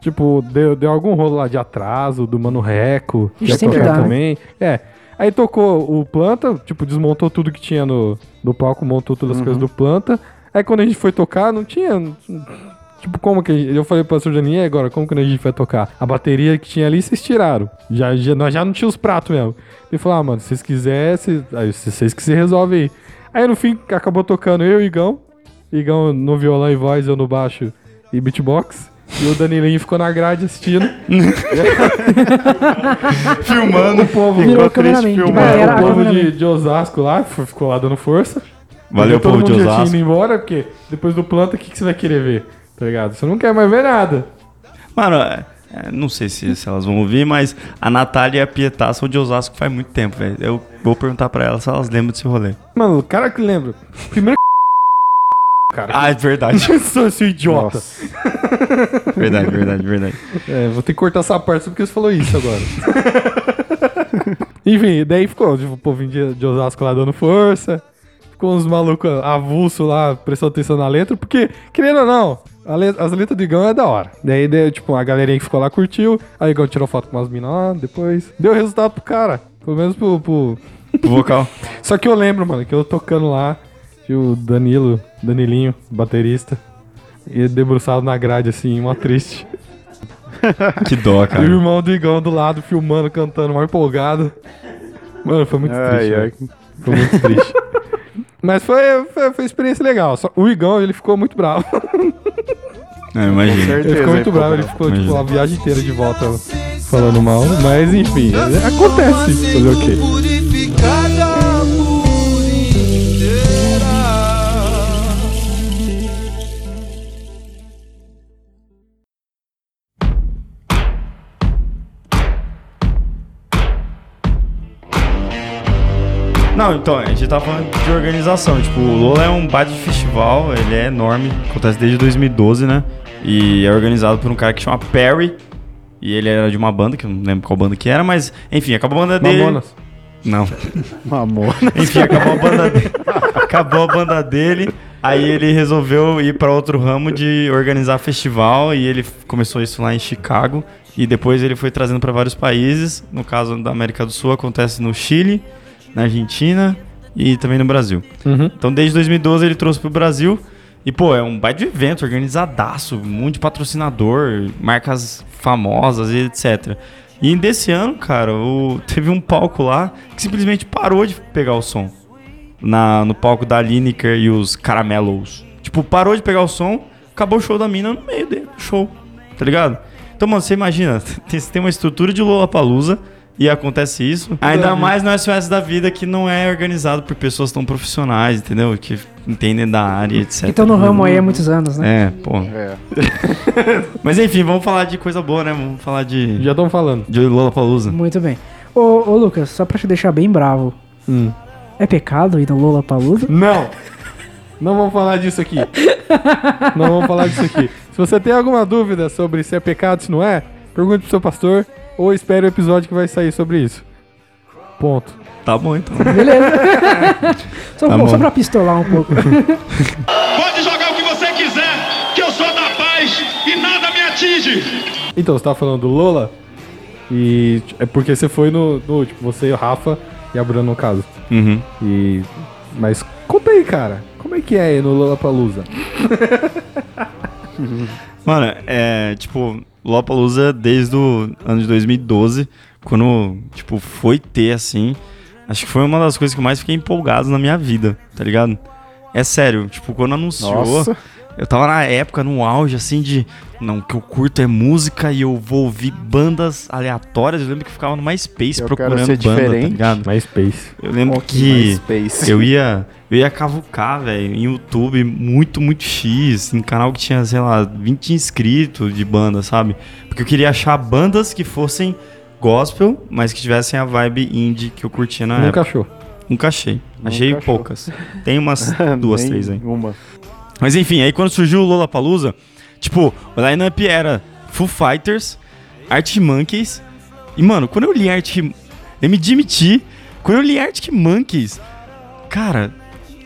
tipo, deu, deu algum rolo lá de atraso do Mano Reco, ia sempre dá, né? também. É. Aí tocou o Planta, tipo, desmontou tudo que tinha no, no palco, montou todas as Uhum. coisas do Planta. Aí quando a gente foi tocar, não tinha. Tipo, como que. a gente- Eu falei pro pastor Janinho, e agora, como que a gente vai tocar? A bateria que tinha ali, vocês tiraram. Já, já, nós já não tinha os pratos mesmo. Ele falou, ah, mano, se vocês quiserem, aí, se vocês que se resolvem aí. Aí no fim, acabou tocando eu e o Igão. Igão no violão e voz, eu no baixo e beatbox. E o Danilinho ficou na grade assistindo. Filmando. O povo, Virou Ficou triste filmando. Baviera o povo de, de Osasco lá ficou lá dando força. Valeu, todo povo de mundo já tinha Osasco. ido embora, porque depois do planta, o que, que você vai querer ver? Tá ligado? Você não quer mais ver nada. Mano, é, é, não sei se, se elas vão ouvir, mas a Natália e a Pietá são de Osasco faz muito tempo, velho. Eu vou perguntar pra elas se elas lembram desse rolê. Mano, o cara que lembra. Primeiro. Cara, Ah, é verdade. eu sou esse idiota. Verdade, verdade, verdade. É, vou ter que cortar essa parte só porque você falou isso agora. Enfim, daí ficou tipo, o povinho de, de Osasco lá dando força. Ficou uns malucos avulso lá prestando atenção na letra, porque, querendo ou não, as letras do Igão é da hora. Daí, deu, tipo, a galerinha que ficou lá curtiu. Aí o Igão tirou foto com umas minas lá, depois. Deu resultado pro cara. Pelo menos pro, pro, O vocal. Só que eu lembro, mano, que eu tocando lá, tinha o Danilo, Danilinho, baterista, e debruçado na grade, assim, uma triste. Que dó, E o cara. irmão do Igão do lado, filmando, cantando, mal empolgado. Mano, foi muito Ai, triste. ai. Foi muito triste. Mas foi, foi, foi uma experiência legal. Só, o Igão, ele ficou muito bravo. Não, imagina. certeza. Ele ficou muito bravo, ele ficou, tipo, a viagem inteira de volta falando mal. Mas, enfim, é- acontece. Fazer o quê? Não, então, a gente tá falando de organização. Tipo, o Lola é um baita de festival, ele é enorme, acontece desde 2012, né? E é organizado por um cara que chama Perry. E ele era de uma banda, que eu não lembro qual banda que era, mas enfim, acabou a banda dele. Mamonas. Não. Mamona. Enfim, acabou a banda dele. acabou a banda dele. Aí ele resolveu ir para outro ramo de organizar festival e ele começou isso lá em Chicago e depois ele foi trazendo para vários países. No caso da América do Sul acontece no Chile, na Argentina e também no Brasil. Uhum. Então desde 2012 ele trouxe pro Brasil e pô, é um baita evento organizadaço, de patrocinador, marcas famosas e etc. E desse ano, cara, o- teve um palco lá que simplesmente parou de pegar o som. Na, no palco da Lineker e os Caramelos. Tipo, parou de pegar o som, acabou o show da mina no meio dele, show. Tá ligado? Então, mano, você imagina, tem- você tem uma estrutura de Lollapalooza e acontece isso. Ainda mais no SOS da vida que não é organizado por pessoas tão profissionais, entendeu? Que entendem da área, etc. Que estão no ramo aí há muitos anos, né? É, pô. É. Mas enfim, vamos falar de coisa boa, né? Vamos falar de, Já estão falando. de Lollapalooza. Muito bem. Ô, ô, Lucas, só pra te deixar bem bravo. Hum. É pecado ir no Lola Palusa? Não! Não vamos falar disso aqui. Não vamos falar disso aqui. Se você tem alguma dúvida sobre se é pecado, se não é, pergunte pro seu pastor ou espere o episódio que vai sair sobre isso. Ponto. Tá bom, então. Beleza. só, Tá só bom. pra pistolar um pouco. Pode jogar o que você quiser, que eu sou da paz e nada me atinge. Então, você tava falando do Lola e é porque você foi no, no último, você e o Rafa e a Bruna no caso. Uhum. E mas conta aí, cara. Como é que é aí no Lollapalooza? Mano, é tipo, Lollapalooza desde o ano de 2012, quando, tipo, foi ter assim, acho que foi uma das coisas que eu mais fiquei empolgado na minha vida, tá ligado? É sério, tipo, quando anunciou, Nossa. Eu tava na época, no auge, assim, de. Não, o que eu curto é música e eu vou ouvir bandas aleatórias. Eu lembro que eu ficava no MySpace Eu quero procurando ser banda, tá diferente. ligado? MySpace. Eu lembro que MySpace. eu ia, eu ia cavucar, velho, em YouTube muito, muito X, em canal que tinha, sei lá, 20 inscritos de banda, sabe? Porque eu queria achar bandas que fossem gospel, mas que tivessem a vibe indie que eu curtia na Nunca época. achou. Nunca achei. achei achou. poucas. Tem umas duas, três aí. Uma. Mas enfim, aí quando surgiu o Lollapalooza, tipo, o lineup era Foo Fighters, Arctic Monkeys. E, mano, quando eu li Arctic... Eu me admiti, quando eu li Arctic Monkeys, cara,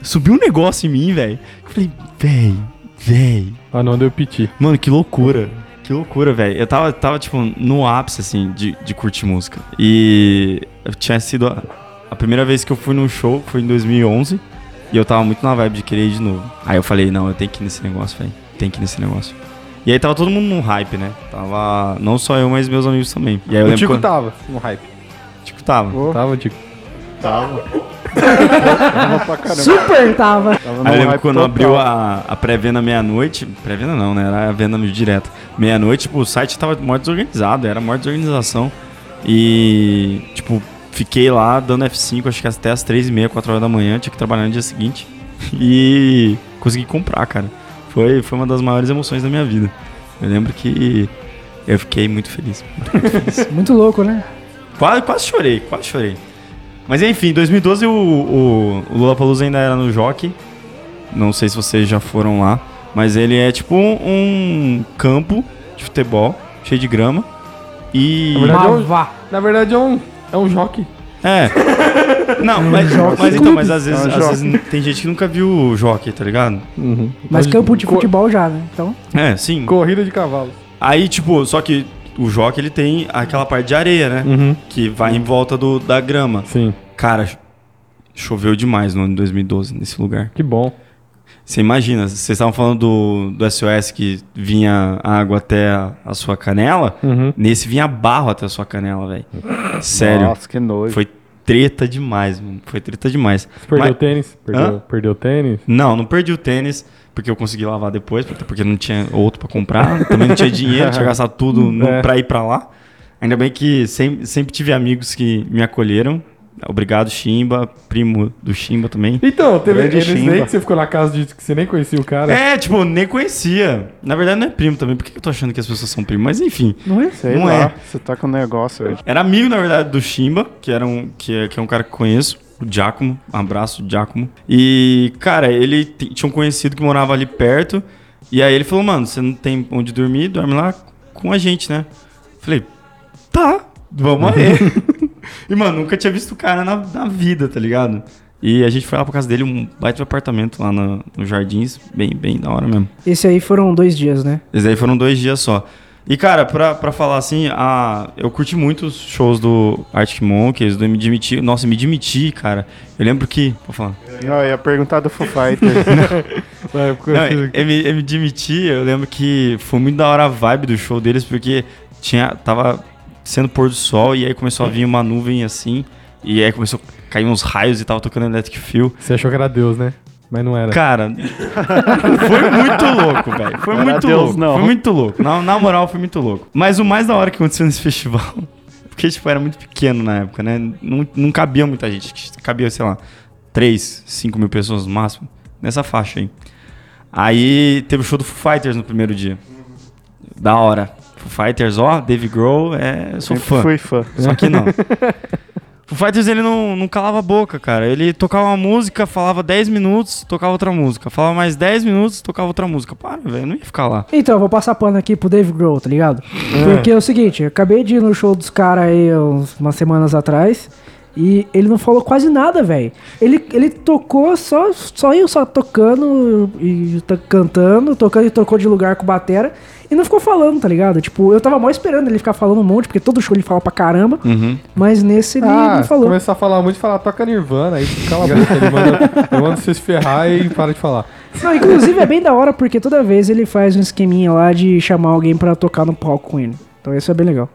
subiu um negócio em mim, velho. Eu falei, véi, véi. Ah, não deu piti. Mano, que loucura. Que loucura, velho. Eu tava, tava, tipo, no ápice, assim, de, de curtir música. E tinha sido a, a primeira vez que eu fui num show, foi em 2011. E eu tava muito na vibe de querer ir de novo. Aí eu falei, não, eu tenho que ir nesse negócio, velho. Tem que ir nesse negócio. E aí tava todo mundo num hype, né? Tava, não só eu, mas meus amigos também. E aí eu o lembro Tico quando... tava no hype. Tico tava. Tava, Tico. Tava. Tava pra caramba. Super tava. Tava Aí eu lembro quando total. abriu a, a pré-venda meia-noite. Pré-venda não, né? Era a venda direto. Meia-noite, tipo, o site tava mó desorganizado, era mó desorganização. E, tipo, fiquei lá dando F5, acho que até as 3h30, 4 horas da manhã, tinha que trabalhar no dia seguinte. E consegui comprar, cara. Foi, foi uma das maiores emoções da minha vida. Eu lembro que eu fiquei muito feliz. Muito louco, né? Quase, quase chorei, quase chorei. Mas enfim, em 2012 o, o, o Lollapalooza ainda era no Jockey. Não sei se vocês já foram lá. Mas ele é tipo um, um campo de futebol, cheio de grama. E... Na verdade, é um-. Na verdade é um, é um jockey. É. Não, mas, Jockey mas então, mas às É vezes, um às vezes tem gente que nunca viu o Jockey, tá ligado? Uhum. Mas campo de futebol já, né? Então, É, sim. Corrida de cavalo. Aí, tipo, só que o Jockey ele tem aquela parte de areia, né? Uhum. Que vai em volta do, da grama. Sim. Cara, choveu demais no ano de 2012 nesse lugar. Que bom. Você imagina, vocês estavam falando do, do SOS que vinha água até a, a sua canela. Uhum. Nesse vinha barro até a sua canela, velho. Sério. Nossa, que nojo. Foi treta demais, mano. Foi treta demais. Você perdeu o Mas- tênis? Perdeu, perdeu o tênis? Não, não perdi o tênis, porque eu consegui lavar depois, porque- não tinha outro pra comprar. Também não tinha dinheiro, tinha gastado tudo no, É. pra ir pra lá. Ainda bem que sempre, sempre tive amigos que me acolheram. Obrigado, Chimba, primo do Chimba também. Então, teve Grande eles Chimba. nem que você ficou na casa de que você nem conhecia o cara. É, tipo, nem conhecia. Na verdade, não é primo também. Por que eu tô achando que as pessoas são primos? Mas enfim. não é? Sei não lá, é. você tá com um negócio aí. Era amigo, na verdade, do Chimba, que, era um, que, é, que é um cara que eu conheço. O Giacomo. Um abraço, Giacomo. E, cara, ele tinha um conhecido que morava ali perto. E aí ele falou, mano, você não tem onde dormir? Dorme lá com a gente, né? Falei, tá, vamos aí. e, mano, nunca tinha visto o cara na, na vida, tá ligado? E a gente foi lá pra casa dele, um baita de apartamento lá no, no Jardins. Bem, bem da hora mesmo. Esse aí foram dois dias, né? Esses aí foram dois dias só. E, cara, pra, pra falar assim, a, eu curti muito os shows do Arctic Monkeys, do MDMT. Nossa, MDMT, cara. Eu lembro que... Pode falar. Não, eu ia perguntar do Foo Fighters. Não, assim, M- MDMT, eu lembro que foi muito da hora a vibe do show deles, porque tinha, tava sendo pôr do sol e aí começou a vir uma nuvem assim, e aí começou a cair uns raios e tava tocando Electric Feel. Você achou que era Deus, né? Mas não era. Cara, foi muito louco, velho. Foi Não muito Deus, louco. não. Foi muito louco. Na, na moral, foi muito louco. Mas o mais da hora que aconteceu nesse festival, porque, tipo, era muito pequeno na época, né? Não, não cabia muita gente. Cabia, sei lá, 3, 5 mil pessoas no máximo. Nessa faixa aí. Aí teve o show do Foo Fighters no primeiro dia. Da hora. Foo Fighters, ó, Dave Grohl, é, sou Sempre fã. fui fã. Só que não. O Fighters ele não, não calava a boca, cara. Ele tocava uma música, falava 10 minutos, tocava outra música. Falava mais 10 minutos, tocava outra música. Para, velho, não ia ficar lá. Então, eu vou passar pano aqui pro Dave Grohl, tá ligado? Porque é o seguinte, eu acabei de ir no show dos caras aí uns, umas semanas atrás e ele não falou quase nada, velho. Ele, ele tocou só, só eu só tocando e cantando, tocando e trocou de lugar com Batera e não ficou falando, tá ligado? Tipo, eu tava mó esperando ele ficar falando um monte, porque todo show ele fala pra caramba, mas nesse ele Ah, não falou. começar a falar muito, falar toca Nirvana, aí cala a boca, ele manda, ele manda você se ferrar e para de falar. Não, inclusive é bem da hora porque toda vez ele faz um esqueminha lá de chamar alguém pra tocar no palco com ele. Então isso é bem legal.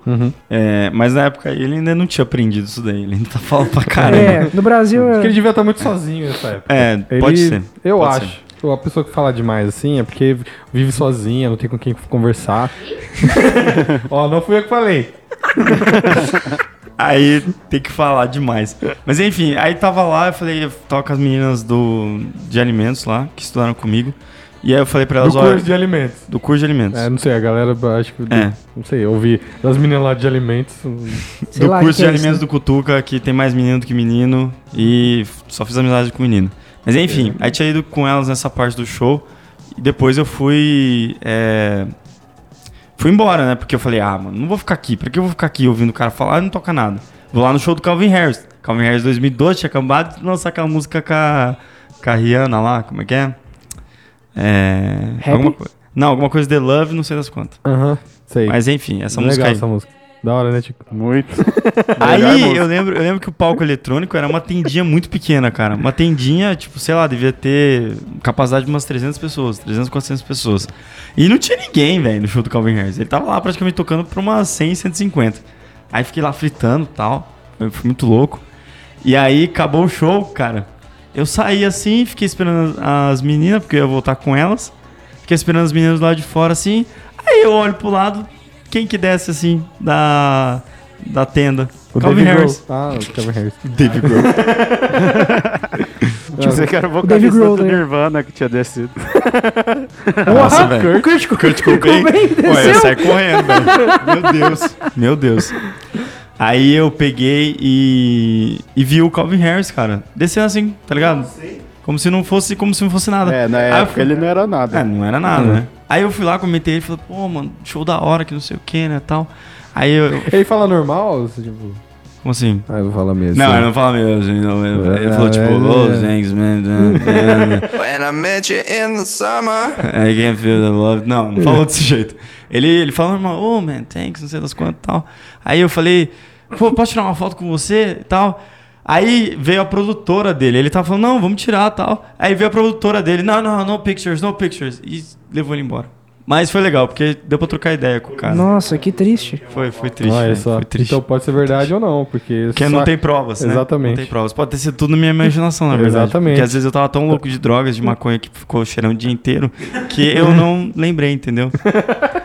É, mas na época ele ainda não tinha aprendido isso daí. Ele ainda tá falando pra caramba. É, no Brasil. Acho que É... ele devia estar muito sozinho nessa época. É, Ele- pode ser. Eu pode acho. ser. A pessoa que fala demais assim é porque vive sozinha, não tem com quem conversar. Ó, não fui eu que falei. Aí tem que falar demais. Mas enfim, aí tava lá, eu falei, eu tava com as meninas do, de alimentos lá, que estudaram comigo. E aí eu falei pra Do elas, olha, curso de alimentos. do curso de alimentos. É, não sei, a galera, acho que. É. Não sei, eu ouvi das meninas lá de alimentos. Sei do lá, curso de é isso, alimentos né? do Cutuca, que tem mais menino do que menino. E só fiz amizade com menino. Mas enfim, aí tinha ido com elas nessa parte do show. E depois eu fui. é, Fui embora, né? Porque eu falei, ah, mano, não vou ficar aqui. Pra que eu vou ficar aqui ouvindo o cara falar e não toca nada? Vou lá no show do Calvin Harris. Calvin Harris 2012 tinha acabado de lançar aquela música com a, com a Rihanna lá, como é que é? É. Happy? Alguma coisa. Não, alguma coisa The Love, não sei das quantas. Aham, sei. Mas enfim, essa Legal música aí. essa música. Da hora, né, Tico? Muito. Aí eu lembro, eu lembro que o palco eletrônico era uma tendinha muito pequena, cara. Uma tendinha, tipo, sei lá, devia ter capacidade de umas 300 pessoas, 300, 400 pessoas. E não tinha ninguém, velho, no show do Calvin Harris. Ele tava lá praticamente tocando pra umas 100, 150. Aí fiquei lá fritando e tal. Foi muito louco. E aí acabou o show, cara. Eu saí assim, fiquei esperando as as meninas, porque eu ia voltar com elas. Fiquei esperando as meninas lá de fora assim. Aí eu olho pro lado, quem que desce assim da, da tenda? Calvin Dave Harris. Grohl. Ah, o Calvin Harris. David Grohl. Pensei que era o David vocalista Grohl, do né? Nirvana que tinha descido. Nossa, velho. Kurt, Kurt Cobain. Cobain Ué, eu desceu. saí correndo, velho. Meu Deus. Meu Deus. Aí eu peguei e, e vi o Calvin Harris, cara. Descendo assim, tá ligado? Como se não fosse, como se não fosse nada. É, na Aí época fui- ele não era nada. É, não era nada, né? Aí eu fui lá, comentei, ele falou, pô, mano, show da hora, que não sei o que, né, tal. Aí eu, Ele fala normal? Tipo... como assim? Ah, eu vou falar mesmo. Não, ele não fala mesmo, assim, não. Ele, ele falou, tipo, É, oh, é. thanks, man. When I met you in the summer. I can't feel the love. Não, não falou desse jeito. Ele, ele falou normal, oh man, thanks, não sei das quantas e tal. Aí eu falei, pô, posso tirar uma foto com você e tal? Aí veio a produtora dele, ele tava falando, não, vamos tirar e tal. Aí veio a produtora dele, não, não, no pictures, no pictures. E levou ele embora. Mas foi legal, porque deu pra trocar ideia com o cara. Nossa, que triste. Foi, foi triste, Olha velho, só. foi triste. Então pode ser verdade ou não, porque... Porque só- não tem provas, né? Exatamente. Não tem provas. Pode ter sido tudo na minha imaginação, na verdade. Exatamente. Porque às vezes eu tava tão louco de drogas, de maconha, que ficou cheirando o dia inteiro, que eu não lembrei, entendeu?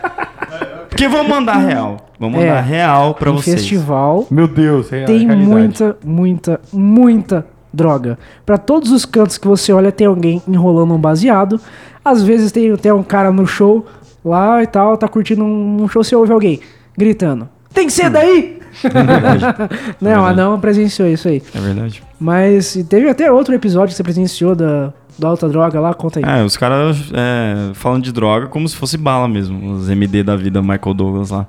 Porque vamos mandar real. Vamos É, mandar real pra vocês. festival Meu Deus, é a tem realidade. muita, muita, muita droga. Pra todos os cantos que você olha, tem alguém enrolando um baseado. Às vezes tem até um cara no show lá e tal, tá curtindo um um show, você ouve alguém gritando. Tem que ser daí! não, a não presenciou isso aí. É verdade. Mas teve até outro episódio que você presenciou da, da alta droga lá, conta aí. É, os caras é, falando de droga como se fosse bala mesmo. Os MD da vida, Michael Douglas lá.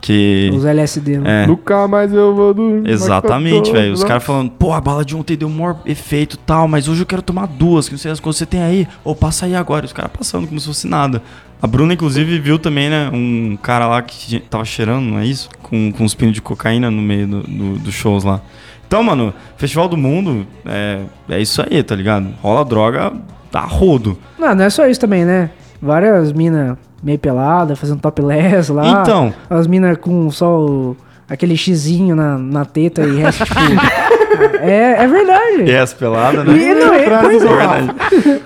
Que. Os LSD, né? É, Nunca mais eu vou dormir. Exatamente, velho. Os caras falando, pô, a bala de ontem deu maior efeito e tal, mas hoje eu quero tomar duas, que não sei as coisas que você tem aí. Ou passa aí agora. Os caras passando como se fosse nada. A Bruna, inclusive, viu também, né, um cara lá que tava cheirando, não é isso? Com, com uns pinos de cocaína no meio do- do- dos shows lá. Então, mano, Festival do Mundo é, é isso aí, tá ligado? Rola droga, dá rodo. Não, não é só isso também, né? Várias minas meio peladas, fazendo topless lá. Então. As minas com só o- aquele xizinho na, na teta e resto, tipo... é, é verdade. E as peladas, né? E não, é, É é. verdade.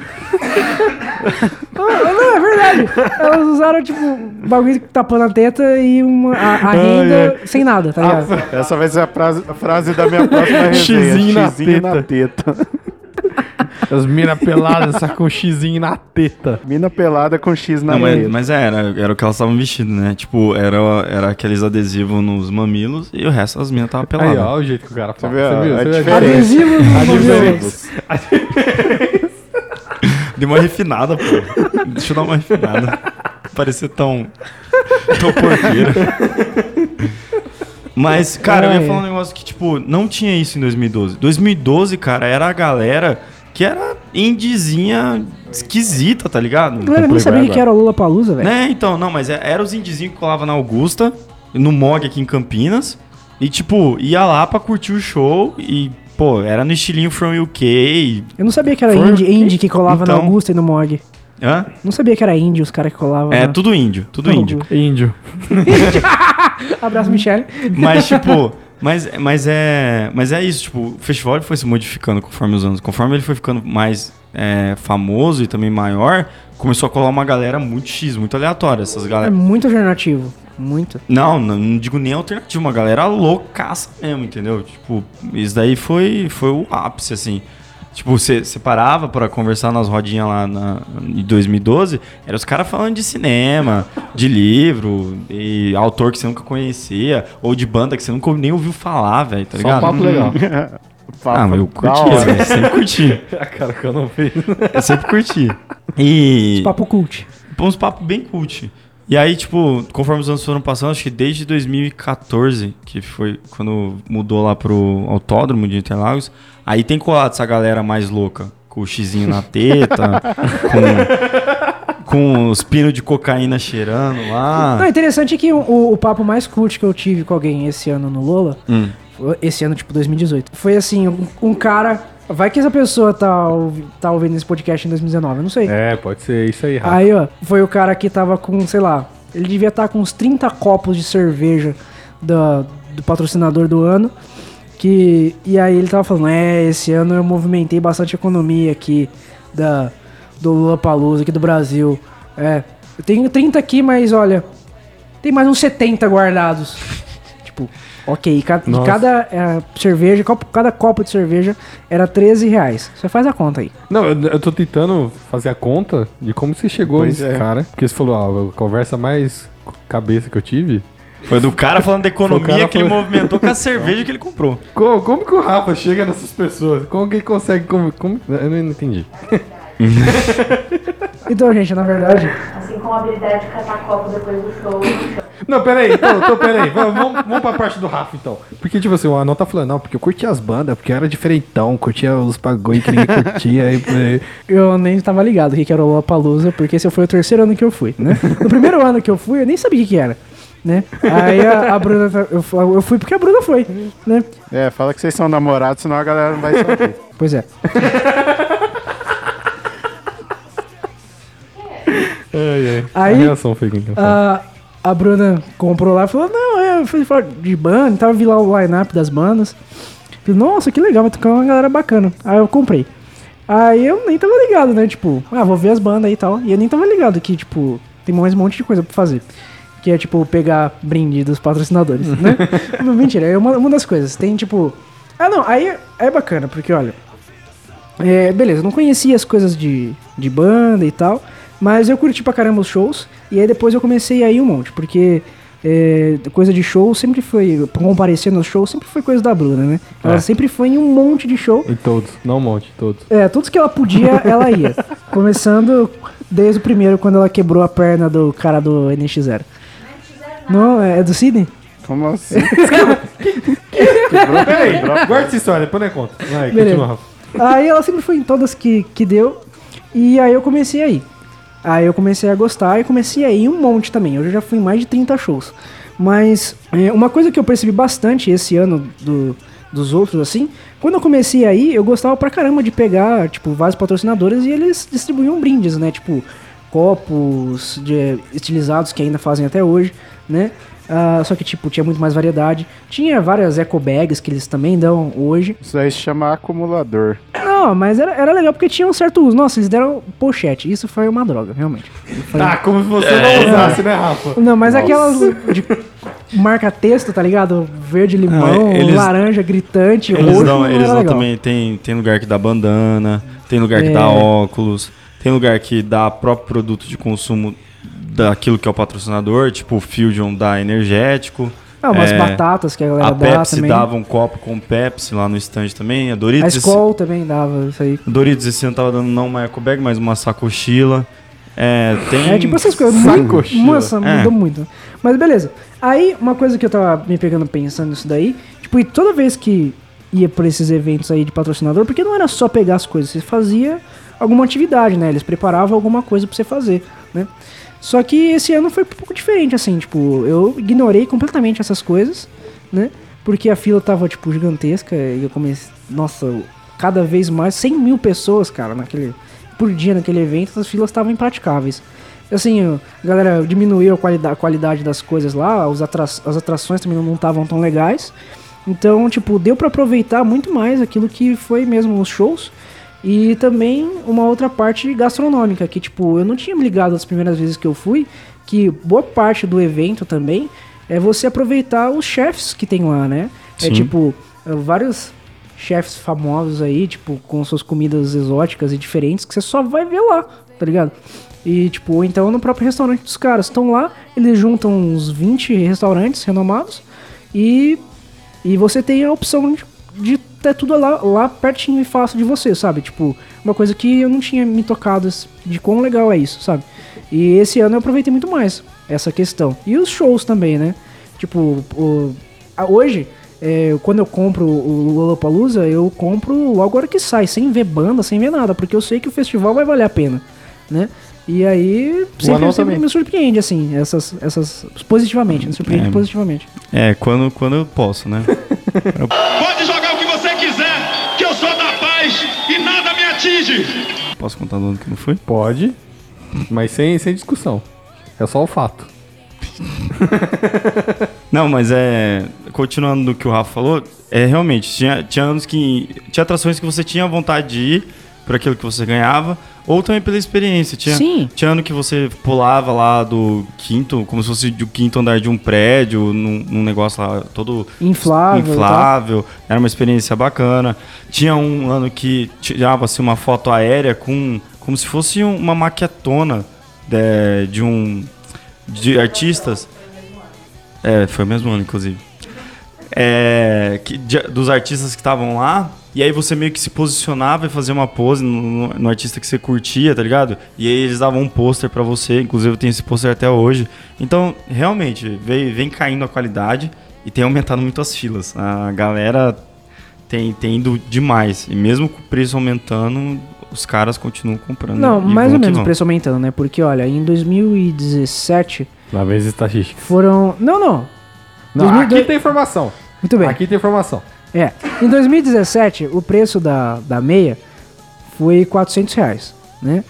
Ah, Não, é verdade. Elas usaram, tipo, um bagulho tapando a teta e uma, a, a renda sem nada, tá ligado? Essa vai ser a frase, a frase da minha próxima resenha. Xizinho na Xizinho teta. na teta. As minas peladas, só com um xizinho na teta. Mina pelada com X na Não, mas, teta. mas é, era, era o que elas estavam vestindo, né? Tipo, era, era aqueles adesivos nos mamilos e o resto as minas estavam Aí, peladas. ó, o jeito que o cara fala. vê, ó, viu? a viu? diferença. Adesivo no A mamilo. Deu uma refinada, pô. Deixa eu dar uma refinada. Parecer tão. tão porqueira. Mas, cara, eu ia falar um negócio que, tipo, não tinha isso em 2012. 2012, cara, era a galera que era indizinha esquisita, tá ligado? Galera, nem sabia o que era o Lula Palusa, velho. Né, então, não, mas é- era os indizinhos que colavam na Augusta, no MOG aqui em Campinas. E, tipo, ia lá pra curtir o show e, pô, era no estilinho From UK. Eu não sabia que era indie, indie que colava Então. na Augusta e no Mog. Hã? Não sabia que era indie os caras que colavam. É, na- tudo índio, tudo na índio. Índio. Abraço, Michele. Mas, tipo, Mas, mas, é, mas é isso, tipo, o festival foi se modificando conforme os anos. Conforme ele foi ficando mais é, famoso e também maior, começou a colar uma galera muito X, muito aleatória. Essas É galera. muito alternativo. Muito. Não, não, não digo nem alternativa, uma galera loucaça mesmo, entendeu? Tipo, isso daí foi, foi o ápice, assim. Tipo, você parava pra conversar nas rodinhas lá na, em 2012, era os caras falando de cinema, de livro, e autor que você nunca conhecia, ou de banda que você nunca nem ouviu falar, velho, tá Só um ligado? papo legal. Ah, mas eu curti, velho, sempre curti. A cara que eu não fiz. Eu sempre curti. E. Papo cult. uns papos bem cult. E aí, tipo, conforme os anos foram passando, acho que desde 2014, que foi quando mudou lá pro autódromo de Interlagos, aí tem colado essa galera mais louca, com o xizinho na teta, com, com os pinos de cocaína cheirando lá. Não, interessante é que o, o papo mais cult que eu tive com alguém esse ano no Lola, Hum. esse ano, tipo, 2018, foi assim, um, um cara. Vai que essa pessoa tá, tá ouvindo esse podcast em 2019, eu não sei. É, pode ser isso aí, Rafa. Aí, ó, foi o cara que tava com, sei lá, ele devia estar com uns 30 copos de cerveja da- do patrocinador do ano. Que, e aí ele tava falando, é, esse ano eu movimentei bastante economia aqui da, do Lula Palusa aqui do Brasil. É, eu tenho 30 aqui, mas olha, tem mais uns 70 guardados. tipo, ok, ca- de Nossa. cada é, cerveja, copo- cada copo de cerveja era 13 reais. Você faz a conta aí. Não, eu, eu tô tentando fazer a conta de como você chegou Pois nesse é. cara. Porque você falou, ó, a conversa mais cabeça que eu tive. Foi do cara falando da economia que ele falando- movimentou com a cerveja que ele comprou. Como, como que o Rafa chega nessas pessoas? Como que ele consegue. Como, como- eu não entendi. Então, gente, na verdade, Como a habilidade de catar copo depois do show. Não, peraí, então, então peraí. Vamos, vamos, pra parte do Rafa, então. Porque, tipo assim, o Anão tá falando, não, porque eu curtia as bandas, porque eu era diferentão, curtia os bagulho que ninguém curtia. aí, eu nem tava ligado o que era o Lollapalooza, porque esse foi o terceiro ano que eu fui, né? No primeiro ano que eu fui, eu nem sabia o que que era, né? Aí a, a Bruna, tá- eu, eu fui porque a Bruna foi, né? É, fala que vocês são namorados, senão a galera não vai saber. Pois é. ai, ai. Aí- a reação foi. A, a Bruna comprou lá e falou, não, é, eu fui falar de banda, tava vi lá o line-up das bandas. Falei, nossa, que legal, vai tocar uma galera bacana. Aí eu comprei. Aí eu nem tava ligado, né? Tipo, ah, vou ver as bandas aí e tal. E eu nem tava ligado que, tipo, tem mais um monte de coisa pra fazer. Que é, tipo, pegar brinde dos patrocinadores, né? Não, Mentira, é uma, uma das coisas. Tem, tipo... Ah, não, aí é bacana, porque, olha... É, beleza, eu não conhecia as coisas de, de banda e tal, mas eu curti pra caramba os shows, e aí depois eu comecei a ir um monte, porque é, coisa de show sempre foi, comparecer nos shows, sempre foi coisa da Bruna, né? Ela É. sempre foi em um monte de show, Em todos, não um monte, todos. é, todos que ela podia, ela ia. Começando desde o primeiro, quando ela quebrou a perna do cara do NX0. Não, é do Sidney? Como assim? Peraí, guarda essa história, depois não é conta. Vai, Beleza. continua, Rafa. Aí ela sempre foi em todas que, que deu. E aí eu comecei a ir. Aí eu comecei a gostar e comecei a ir um monte também. Eu já fui em mais de 30 shows. Mas é, uma coisa que eu percebi bastante esse ano do, dos outros, assim, quando eu comecei a ir, eu gostava pra caramba de pegar, tipo, vários patrocinadores e eles distribuíam brindes, né? Tipo, copos de, estilizados que ainda fazem até hoje, né? Ah, só que, tipo, tinha muito mais variedade. Tinha várias eco bags que eles também dão hoje. Isso aí se chama acumulador. Não, mas era, era legal porque tinha um certo uso. Nossa, eles deram pochete. Isso foi uma droga, realmente. Foi- Tá, como se você não usasse, né, Rafa? Não, mas aquelas de marca texto, tá ligado? Verde, limão, Ah, eles- laranja, gritante, Eles roxo. era eles legal. também, tem, tem lugar que dá bandana, tem lugar que É. dá óculos, tem lugar que dá próprio produto de consumo daquilo que é o patrocinador, tipo o Fusion dá energético. Ah, umas É, batatas que a galera A dá Pepsi também. dava um copo com Pepsi lá no stand também. A A Doritos, esse, Skol também dava isso aí. Doritos esse ano tava dando não uma eco bag, mas uma sacochila. É, tem... É tipo essas coisas. Muito, Sacochila. nossa, É. mudou muito. Mas beleza. Aí, uma coisa que eu tava me pegando pensando nisso daí, tipo, e toda vez que ia por esses eventos aí de patrocinador, porque não era só pegar as coisas, você fazia alguma atividade, né? Eles preparavam alguma coisa pra você fazer, né? Só que esse ano foi um pouco diferente, assim, tipo, eu ignorei completamente essas coisas, né? Porque a fila tava, tipo, gigantesca e eu comecei. Nossa, cada vez mais, 100 mil pessoas, cara, naquele. Por dia naquele evento, as filas estavam impraticáveis. Assim, a galera diminuiu a qualidade, a qualidade das coisas lá, os atra- as atrações também não estavam tão legais. Então, tipo, deu pra aproveitar muito mais aquilo que foi mesmo os shows. E também uma outra parte gastronômica, que tipo, eu não tinha me ligado as primeiras vezes que eu fui, que boa parte do evento também é você aproveitar os chefs que tem lá, né? É Sim. tipo, é, vários chefs famosos aí, tipo, com suas comidas exóticas e diferentes, que você só vai ver lá, tá ligado? E, tipo, então no próprio restaurante dos caras. Estão lá, eles juntam uns 20 restaurantes renomados e, e você tem a opção de, de ter tudo lá, lá pertinho e fácil de você, sabe? Tipo, uma coisa que eu não tinha me tocado esse- de quão legal é isso, sabe? E esse ano eu aproveitei muito mais essa questão. E os shows também, né? Tipo, o, a- hoje, é, quando eu compro o Lollapalooza, eu compro logo a hora que sai, sem ver banda, sem ver nada, porque eu sei que o festival vai valer a pena, né? E aí, sempre, sempre me surpreende, assim, essas, essas positivamente, me surpreende É. positivamente. É, quando, quando eu posso, né? Pode jogar o que eu sou da paz e nada me atinge. Posso contar do ano que não foi? Pode, mas sem, sem discussão. É só o fato. Não, mas é. Continuando do que o Rafa falou, é realmente, tinha, tinha anos que. Tinha atrações que você tinha vontade de ir por aquilo que você ganhava, ou também pela experiência. Tinha, Sim. tinha ano que você pulava lá do quinto, como se fosse do quinto andar de um prédio, num, num negócio lá todo Inflável. inflável, era uma experiência bacana. Tinha um ano que tirava-se uma foto aérea com como se fosse um- uma maquetona de, de um de artistas. É, foi o mesmo ano, inclusive. É, que- de- dos artistas que estavam lá. E aí você meio que se posicionava e fazia uma pose no, no- no artista que você curtia, tá ligado? E aí eles davam um pôster pra você, inclusive eu tenho esse pôster até hoje. Então, realmente, vem, vem caindo a qualidade e tem aumentado muito as filas. A galera tem, tem ido demais. E mesmo com o preço aumentando, os caras continuam comprando. Não, mais ou menos o preço aumentando, né? Porque, olha, em 2017 Na vez estatística. foram. Não, não. Não, 2002 aqui tem informação. Muito bem. Aqui tem informação. É. Em 2017, o preço da, da meia foi 400 reais, né?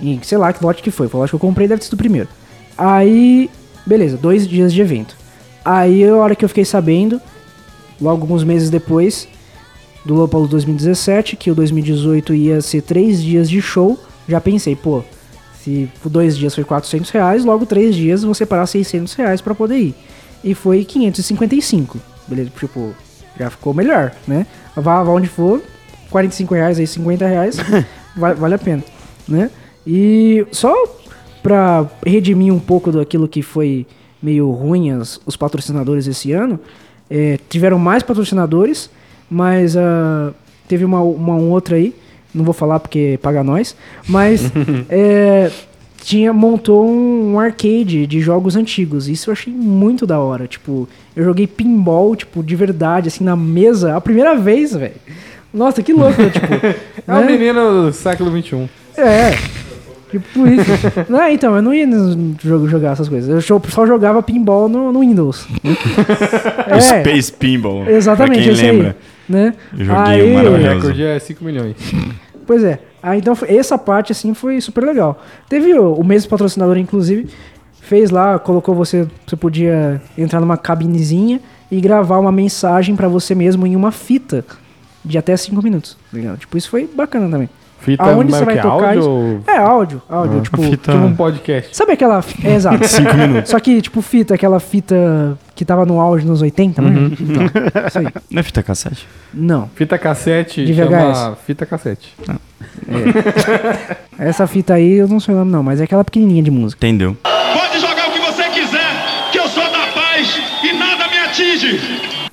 E sei lá que lote que foi. Foi o lote que eu comprei, deve ter sido o primeiro. Aí, beleza, dois dias de evento. Aí, a hora que eu fiquei sabendo, logo alguns meses depois, do Lollapalooza 2017, que o 2018 ia ser três dias de show, já pensei, pô, se dois dias foi 400 reais, logo três dias vão separar 600 reais pra poder ir. E foi 555, beleza? Tipo, já ficou melhor, né? Vá, vá onde for, 45 reais aí, 50 reais, va- vale a pena, né? E só pra redimir um pouco daquilo que foi meio ruim as- os patrocinadores esse ano, é, tiveram mais patrocinadores, mas ah, teve uma, uma outra aí, não vou falar porque paga nós, mas é, tinha, montou um, um arcade de jogos antigos. Isso eu achei muito da hora. Tipo, eu joguei pinball, tipo, de verdade, assim, na mesa, a primeira vez, velho. Nossa, que louco, né? tipo. É o né? menino do século XXI. É. Tipo isso. não, então, eu não ia no jogo jogar essas coisas. Eu só- jogava pinball no, no Windows. é, Space Pinball. exatamente, Pra quem lembra. aí. Né? Eu joguei Aí- o O maravilhoso. recorde é 5 milhões. Pois é. Ah, então essa parte assim foi super legal. Teve o, o mesmo patrocinador, inclusive, fez lá, colocou você, você podia entrar numa cabinezinha e gravar uma mensagem pra você mesmo em uma fita de até 5 minutos. ligado? Tipo, isso foi bacana também. Fita Aonde mas você vai que tocar áudio isso? ou- É áudio, áudio, tipo, fita- Tipo um podcast. Sabe aquela. É, exato. Cinco minutos. Só que, tipo, fita, aquela fita que tava no auge nos 80, né? Então, isso aí. Não é fita cassete? Não. Fita cassete De chama VHS. fita cassete. Essa fita aí eu não sei o nome, não, mas é aquela pequenininha de música. Entendeu? Pode jogar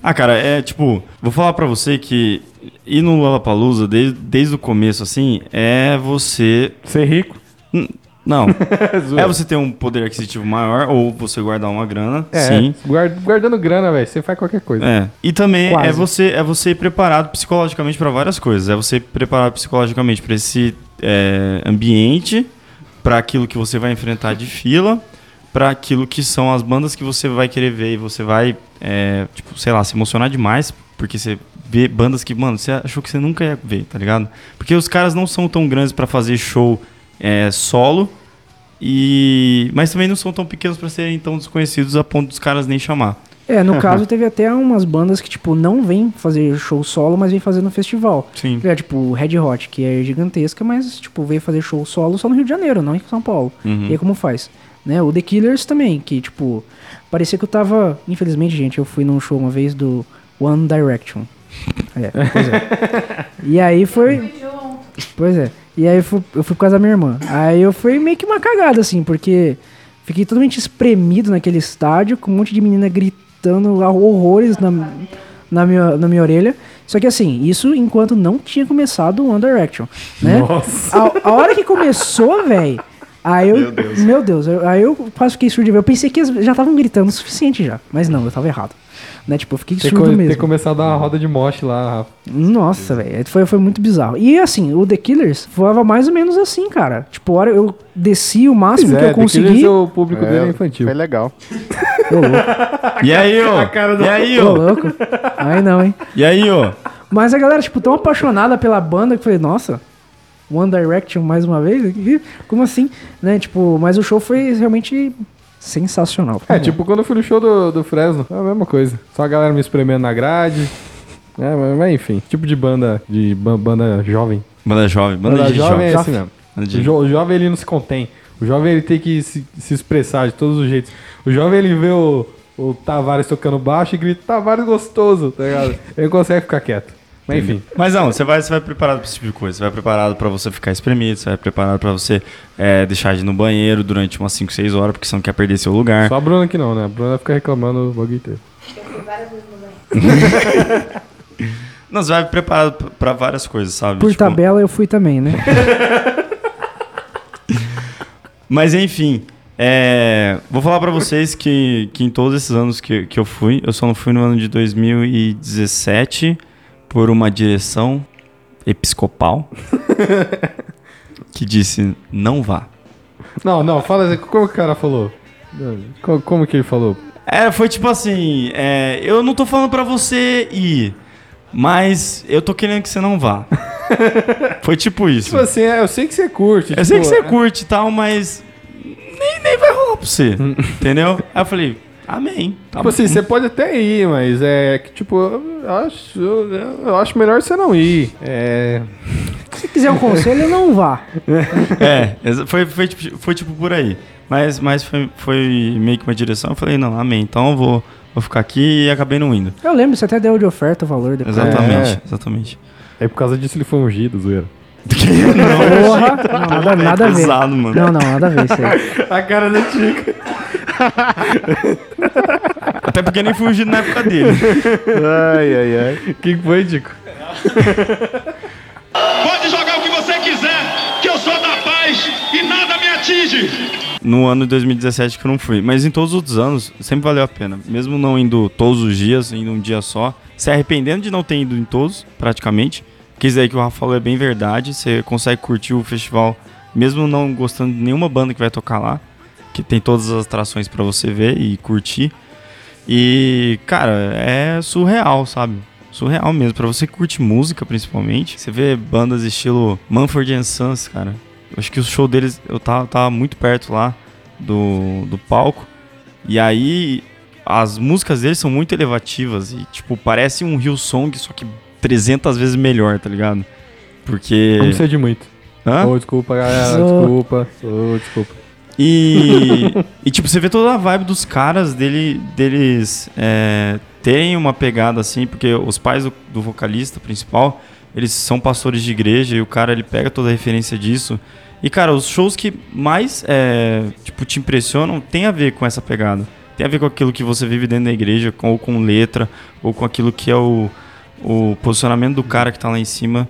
Ah, cara, é tipo, vou falar pra você que ir no Lollapalooza desde, desde o começo, assim, é você. Ser rico. N- Não. é Zoeira. você ter um poder aquisitivo maior ou você guardar uma grana. É, Sim. guard- guardando grana, velho, você faz qualquer coisa. É. E também Quase. é você é você ir preparado psicologicamente pra várias coisas. É você ir preparado psicologicamente pra esse é, ambiente, pra aquilo que você vai enfrentar de fila, pra aquilo que são as bandas que você vai querer ver e você vai, é, tipo, sei lá, se emocionar demais porque você vê bandas que, mano, você achou que você nunca ia ver, tá ligado? Porque os caras não são tão grandes pra fazer show é, solo. E mas também não são tão pequenos pra serem tão desconhecidos a ponto dos caras nem chamar. É, no caso teve até umas bandas que, tipo, não vêm fazer show solo, mas vêm fazer no festival. Sim. É, tipo, Red Hot, que é gigantesca, mas, tipo, veio fazer show solo só no Rio de Janeiro, não em São Paulo. Uhum. E aí como faz? Né? O The Killers também, que, tipo, parecia que eu tava... Infelizmente, gente, eu fui num show uma vez do One Direction. É, pois é. E aí foi... Pois é. E aí eu fui, eu fui por causa da minha irmã. Aí eu fui meio que uma cagada, assim, porque fiquei totalmente espremido naquele estádio, com um monte de menina gritando horrores na, na, minha, na minha orelha. Só que assim, isso enquanto não tinha começado o One Direction, né? Nossa. A, a hora que começou, velho, aí eu. Meu Deus, eu- aí eu quase fiquei surdo de ver. Eu pensei que eles já estavam gritando o suficiente já. Mas não, eu tava errado. Né? Tipo, eu fiquei surdo co- mesmo. tem começado a dar uma roda de moche lá, Rafa. Nossa, velho. Foi, foi muito bizarro. E assim, o The Killers voava mais ou menos assim, cara. Tipo, a hora eu desci o máximo Pois que é, eu The Killers, consegui. o público dele é infantil. Foi legal. Ô, louco. E aí, ó? E aí, Ô, ó? louco. Aí não, hein? E aí, ó? Mas a galera, tipo, tão apaixonada pela banda que eu falei, nossa, One Direction mais uma vez? Como assim? Né? Tipo, mas o show foi realmente sensacional. É, tipo quando eu fui no show do, do Fresno, é a mesma coisa. Só a galera me espremendo na grade. É, mas, mas enfim, tipo de banda, de ba- banda jovem. Banda jovem, banda, Banda de jovem é jovem. assim mesmo. Banda O, de- jo- o jovem ele não se contém. O jovem ele tem que se, se expressar de todos os jeitos. O jovem ele vê o, o Tavares tocando baixo e grita, Tavares gostoso, tá ligado? Ele consegue ficar quieto. Mas enfim. Mas não, você vai, você vai preparado pra esse tipo de coisa. Você vai preparado pra você ficar espremido, você vai preparado pra você é, deixar de ir no banheiro durante umas 5, 6 horas, porque você não quer perder seu lugar. Só a Bruna que não, né? A Bruna fica reclamando o bagulho inteiro. Eu fui várias vezes no banheiro. Não, você vai preparado pra- pra várias coisas, sabe? Por Tipo, tabela eu fui também, né? Mas enfim, é, vou falar pra vocês que, que em todos esses anos que, que eu fui, eu só não fui no ano de 2017 por uma direção episcopal que disse não vá. Não, não, fala assim, como que o cara falou? Como, como que ele falou? É, foi tipo assim, é, eu não tô falando pra você ir, mas eu tô querendo que você não vá. foi tipo isso. Tipo assim, é, eu sei que você curte. Eu sei que tipo, você curte e tal, mas nem, nem vai rolar pra você, entendeu? Aí eu falei, amém. Tá Tipo assim, você pode até ir, mas é que, tipo, eu acho, eu, acho melhor você não ir. É. Se quiser um conselho, não vá. É, foi, foi, tipo, foi tipo por aí. Mas, mas foi, foi meio que uma direção. Eu falei, não, amém. Então eu vou, vou ficar aqui e acabei não indo. Eu lembro, você até deu de oferta o valor depois. Exatamente, É. exatamente. É por causa disso ele foi ungido, zoeira. Porra! Não, nada, nada a ver. pesado, mano. Não, não, nada a ver isso aí. A cara da Tica. Até porque nem fui ungido na época dele. Ai, ai, ai. O que foi, Tico? Pode jogar o que você quiser, que eu sou da paz e nada me atinge. No ano de 2017 que eu não fui. Mas em todos os outros anos, sempre valeu a pena. Mesmo não indo todos os dias, indo um dia só. Se arrependendo de não ter ido em todos, praticamente. Que isso aí que o Rafa falou é bem verdade. Você consegue curtir o festival, mesmo não gostando de nenhuma banda que vai tocar lá. Que tem todas as atrações pra você ver e curtir. E, cara, é surreal, sabe? Surreal mesmo. Pra você que curte música, principalmente. Você vê bandas estilo Manford Sons, cara. Eu acho que o show deles, eu tava, tava muito perto lá do, do palco. E aí, as músicas deles são muito elevativas. E, tipo, parece um Hillsong, só que 300 vezes melhor, tá ligado? Porque... Não sei de muito. Hã? Ô, desculpa, galera. Desculpa. Ô, desculpa. E, e tipo, você vê toda a vibe dos caras dele, deles é, terem uma pegada assim, porque os pais do, do vocalista principal, eles são pastores de igreja e o cara ele pega toda a referência disso. E cara, os shows que mais é, tipo, te impressionam tem a ver com essa pegada. Tem a ver com aquilo que você vive dentro da igreja, com, ou com letra, ou com aquilo que é o, o posicionamento do cara que tá lá em cima.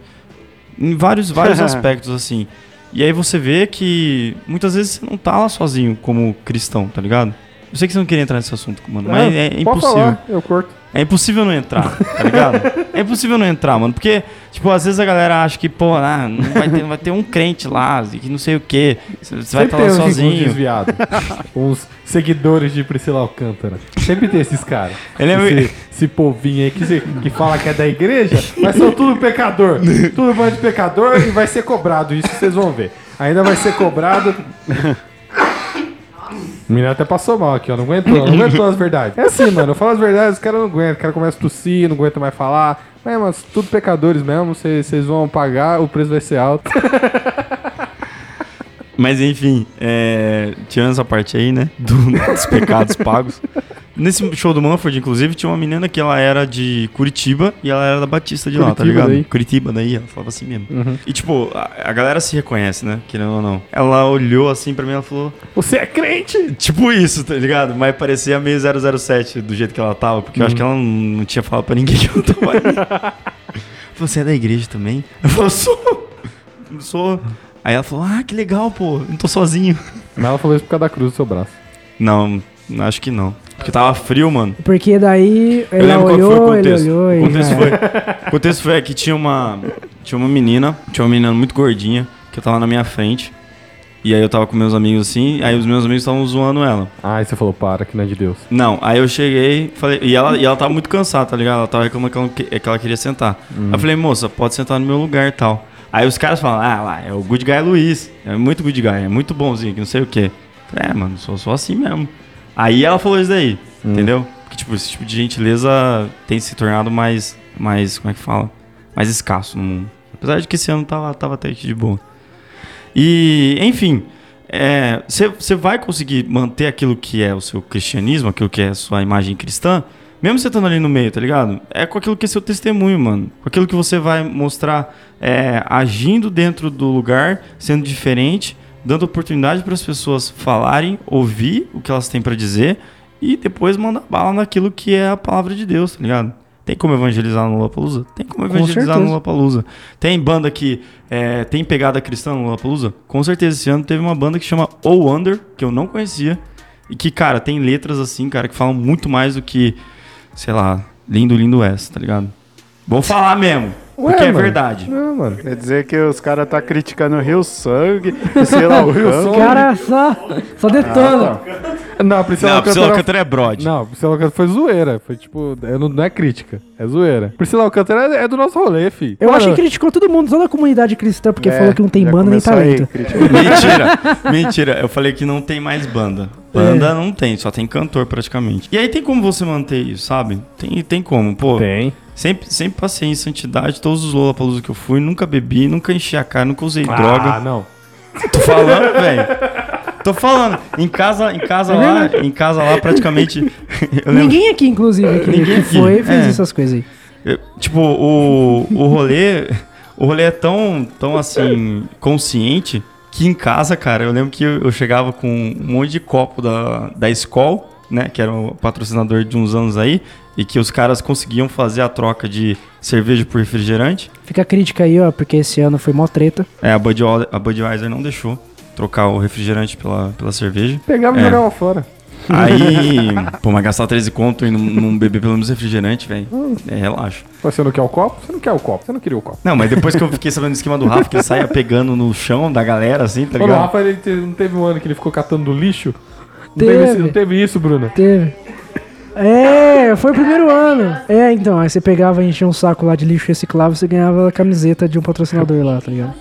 Em vários, vários aspectos, assim. E aí você vê que muitas vezes você não tá lá sozinho como cristão, tá ligado? Eu sei que você não queria entrar nesse assunto, mano, mas é, pode impossível. falar, eu curto. É impossível não entrar, tá ligado? É impossível não entrar, mano. Porque, tipo, às vezes a galera acha que, pô, ah, não vai ter, vai ter um crente lá, que não sei o quê. Você vai estar Sempre lá tem uns- uns sozinho. desviados. uns seguidores de Priscila Alcântara. Sempre tem esses caras. Ele é esse, esse povinho aí que, se- que fala que é da igreja, mas são tudo pecador. Tudo bando de pecador e vai ser cobrado. Isso vocês vão ver. Ainda vai ser cobrado. O menino até passou mal aqui, ó. Não aguentou, não aguentou as verdades. É assim, mano. Eu falo as verdades, os caras não aguentam. O cara começa a tossir, não aguenta mais falar. É, mas tudo pecadores mesmo. Vocês vão pagar, o preço vai ser alto. Mas enfim, é, tirando essa parte aí, né? do- dos pecados pagos. Nesse show do Manford, inclusive, tinha uma menina que ela era de Curitiba e ela era da Batista de lá, tá Curitiba ligado? daí. Curitiba daí, ela falava assim mesmo. E tipo, a, a galera se reconhece, né? Querendo ou não. Ela olhou assim pra mim e ela falou. Você é crente? Tipo isso, tá ligado? Mas parecia meio 007 do jeito que ela tava, porque eu acho que ela não, tinha falado pra ninguém que ela tava ali. Você é da igreja também? Eu falei, sou. Sou. Aí ela falou, ah, que legal, pô, não tô sozinho. Mas ela falou isso por causa da cruz do seu braço. Não, acho que não. Porque tava frio, mano. Porque daí Eu ela lembro qual que foi o olhou, ele contexto. olhou o contexto foi, o contexto foi que tinha uma, tinha uma menina, tinha uma menina muito gordinha, que eu tava na minha frente. E aí eu tava com meus amigos assim, aí os meus amigos estavam zoando ela. Ah, aí você falou, para, que não é de Deus. Não, aí eu cheguei, falei, e ela, e ela tava muito cansada, tá ligado? Ela tava reclamando que ela, que- que ela queria sentar. Aí eu falei, moça, pode sentar no meu lugar e tal. Aí os caras falam, ah lá, é o Good Guy Luiz. É muito Good Guy, é muito bonzinho, que não sei o quê. Falei, é, mano, sou, sou assim mesmo. Aí ela falou isso daí, entendeu? Porque, tipo, esse tipo de gentileza tem se tornado mais, mais, como é que fala? Mais escasso no mundo. Apesar de que esse ano tava, tava até de boa. E, enfim, você vai conseguir manter aquilo que é o seu cristianismo, aquilo que é a sua imagem cristã, mesmo você estando ali no meio, tá ligado? É com aquilo que é seu testemunho, mano. Com aquilo que você vai mostrar é, agindo dentro do lugar, sendo diferente, dando oportunidade para as pessoas falarem, ouvir o que elas têm para dizer e depois mandar bala naquilo que é a palavra de Deus, tá ligado? Tem como evangelizar no Lollapalooza? Tem como Com evangelizar no certeza. Lollapalooza. Tem banda que é, tem pegada cristã no Lollapalooza? Com certeza, esse ano teve uma banda que chama Oh Wonder, que eu não conhecia, e que, cara, tem letras assim, cara, que falam muito mais do que, sei lá, lindo, lindo és, tá ligado? Vou falar mesmo, porque é mano. verdade. Não, mano. Quer dizer que os caras tá criticando o Rio Sangue, e sei lá, o Rio Sangue. cara só, só detona. Não, a Priscila Não, a Priscila Alcântara... Alcântara é brode. Não, a Priscila Alcântara foi zoeira. Foi tipo, é, não, não é crítica, é zoeira. Priscila Alcântara é, é do nosso rolê, fi. Eu Mano, acho que criticou todo mundo, toda a comunidade cristã, porque É, falou que não tem banda nem talento. Mentira, mentira. Eu falei que não tem mais banda. Banda não tem, só tem cantor praticamente. E aí tem como você manter isso, sabe? Tem, tem como, pô. Tem. Sempre, sempre passei em santidade, todos os Lollapalooza que eu fui, nunca bebi, nunca enchi a cara, nunca usei Ah, droga. não. Tô falando, velho. Tô falando. Em casa, em casa lá, em casa lá praticamente. Ninguém aqui, inclusive, que, Ninguém que aqui, foi, fez é. essas coisas aí. eu- tipo, o, o rolê, o rolê é tão, tão assim consciente que em casa, cara, eu lembro que eu, eu chegava com um monte de copo da da Skol, né, que era o patrocinador de uns anos aí, e que os caras conseguiam fazer a troca de cerveja por refrigerante. Fica a crítica aí, ó, porque esse ano foi mó treta. É, a, Bud, a Budweiser não deixou trocar o refrigerante pela, pela cerveja. Pegava e É. jogava fora. Aí, pô, mas gastar 13 conto e não, não beber pelo menos refrigerante, velho. É, relaxa. Você não quer o copo? Você não quer o copo, você não queria o copo. Não, mas depois que eu fiquei sabendo do esquema do Rafa, que ele saia pegando no chão da galera, assim, tá Ô, o ligado? Rafa, ele te- não teve um ano que ele ficou catando do lixo? Não Teve. não teve isso, Bruna? Teve. É, foi o primeiro ano. É, então, aí você pegava e enchia um saco lá de lixo reciclável e você ganhava a camiseta de um patrocinador lá, tá ligado?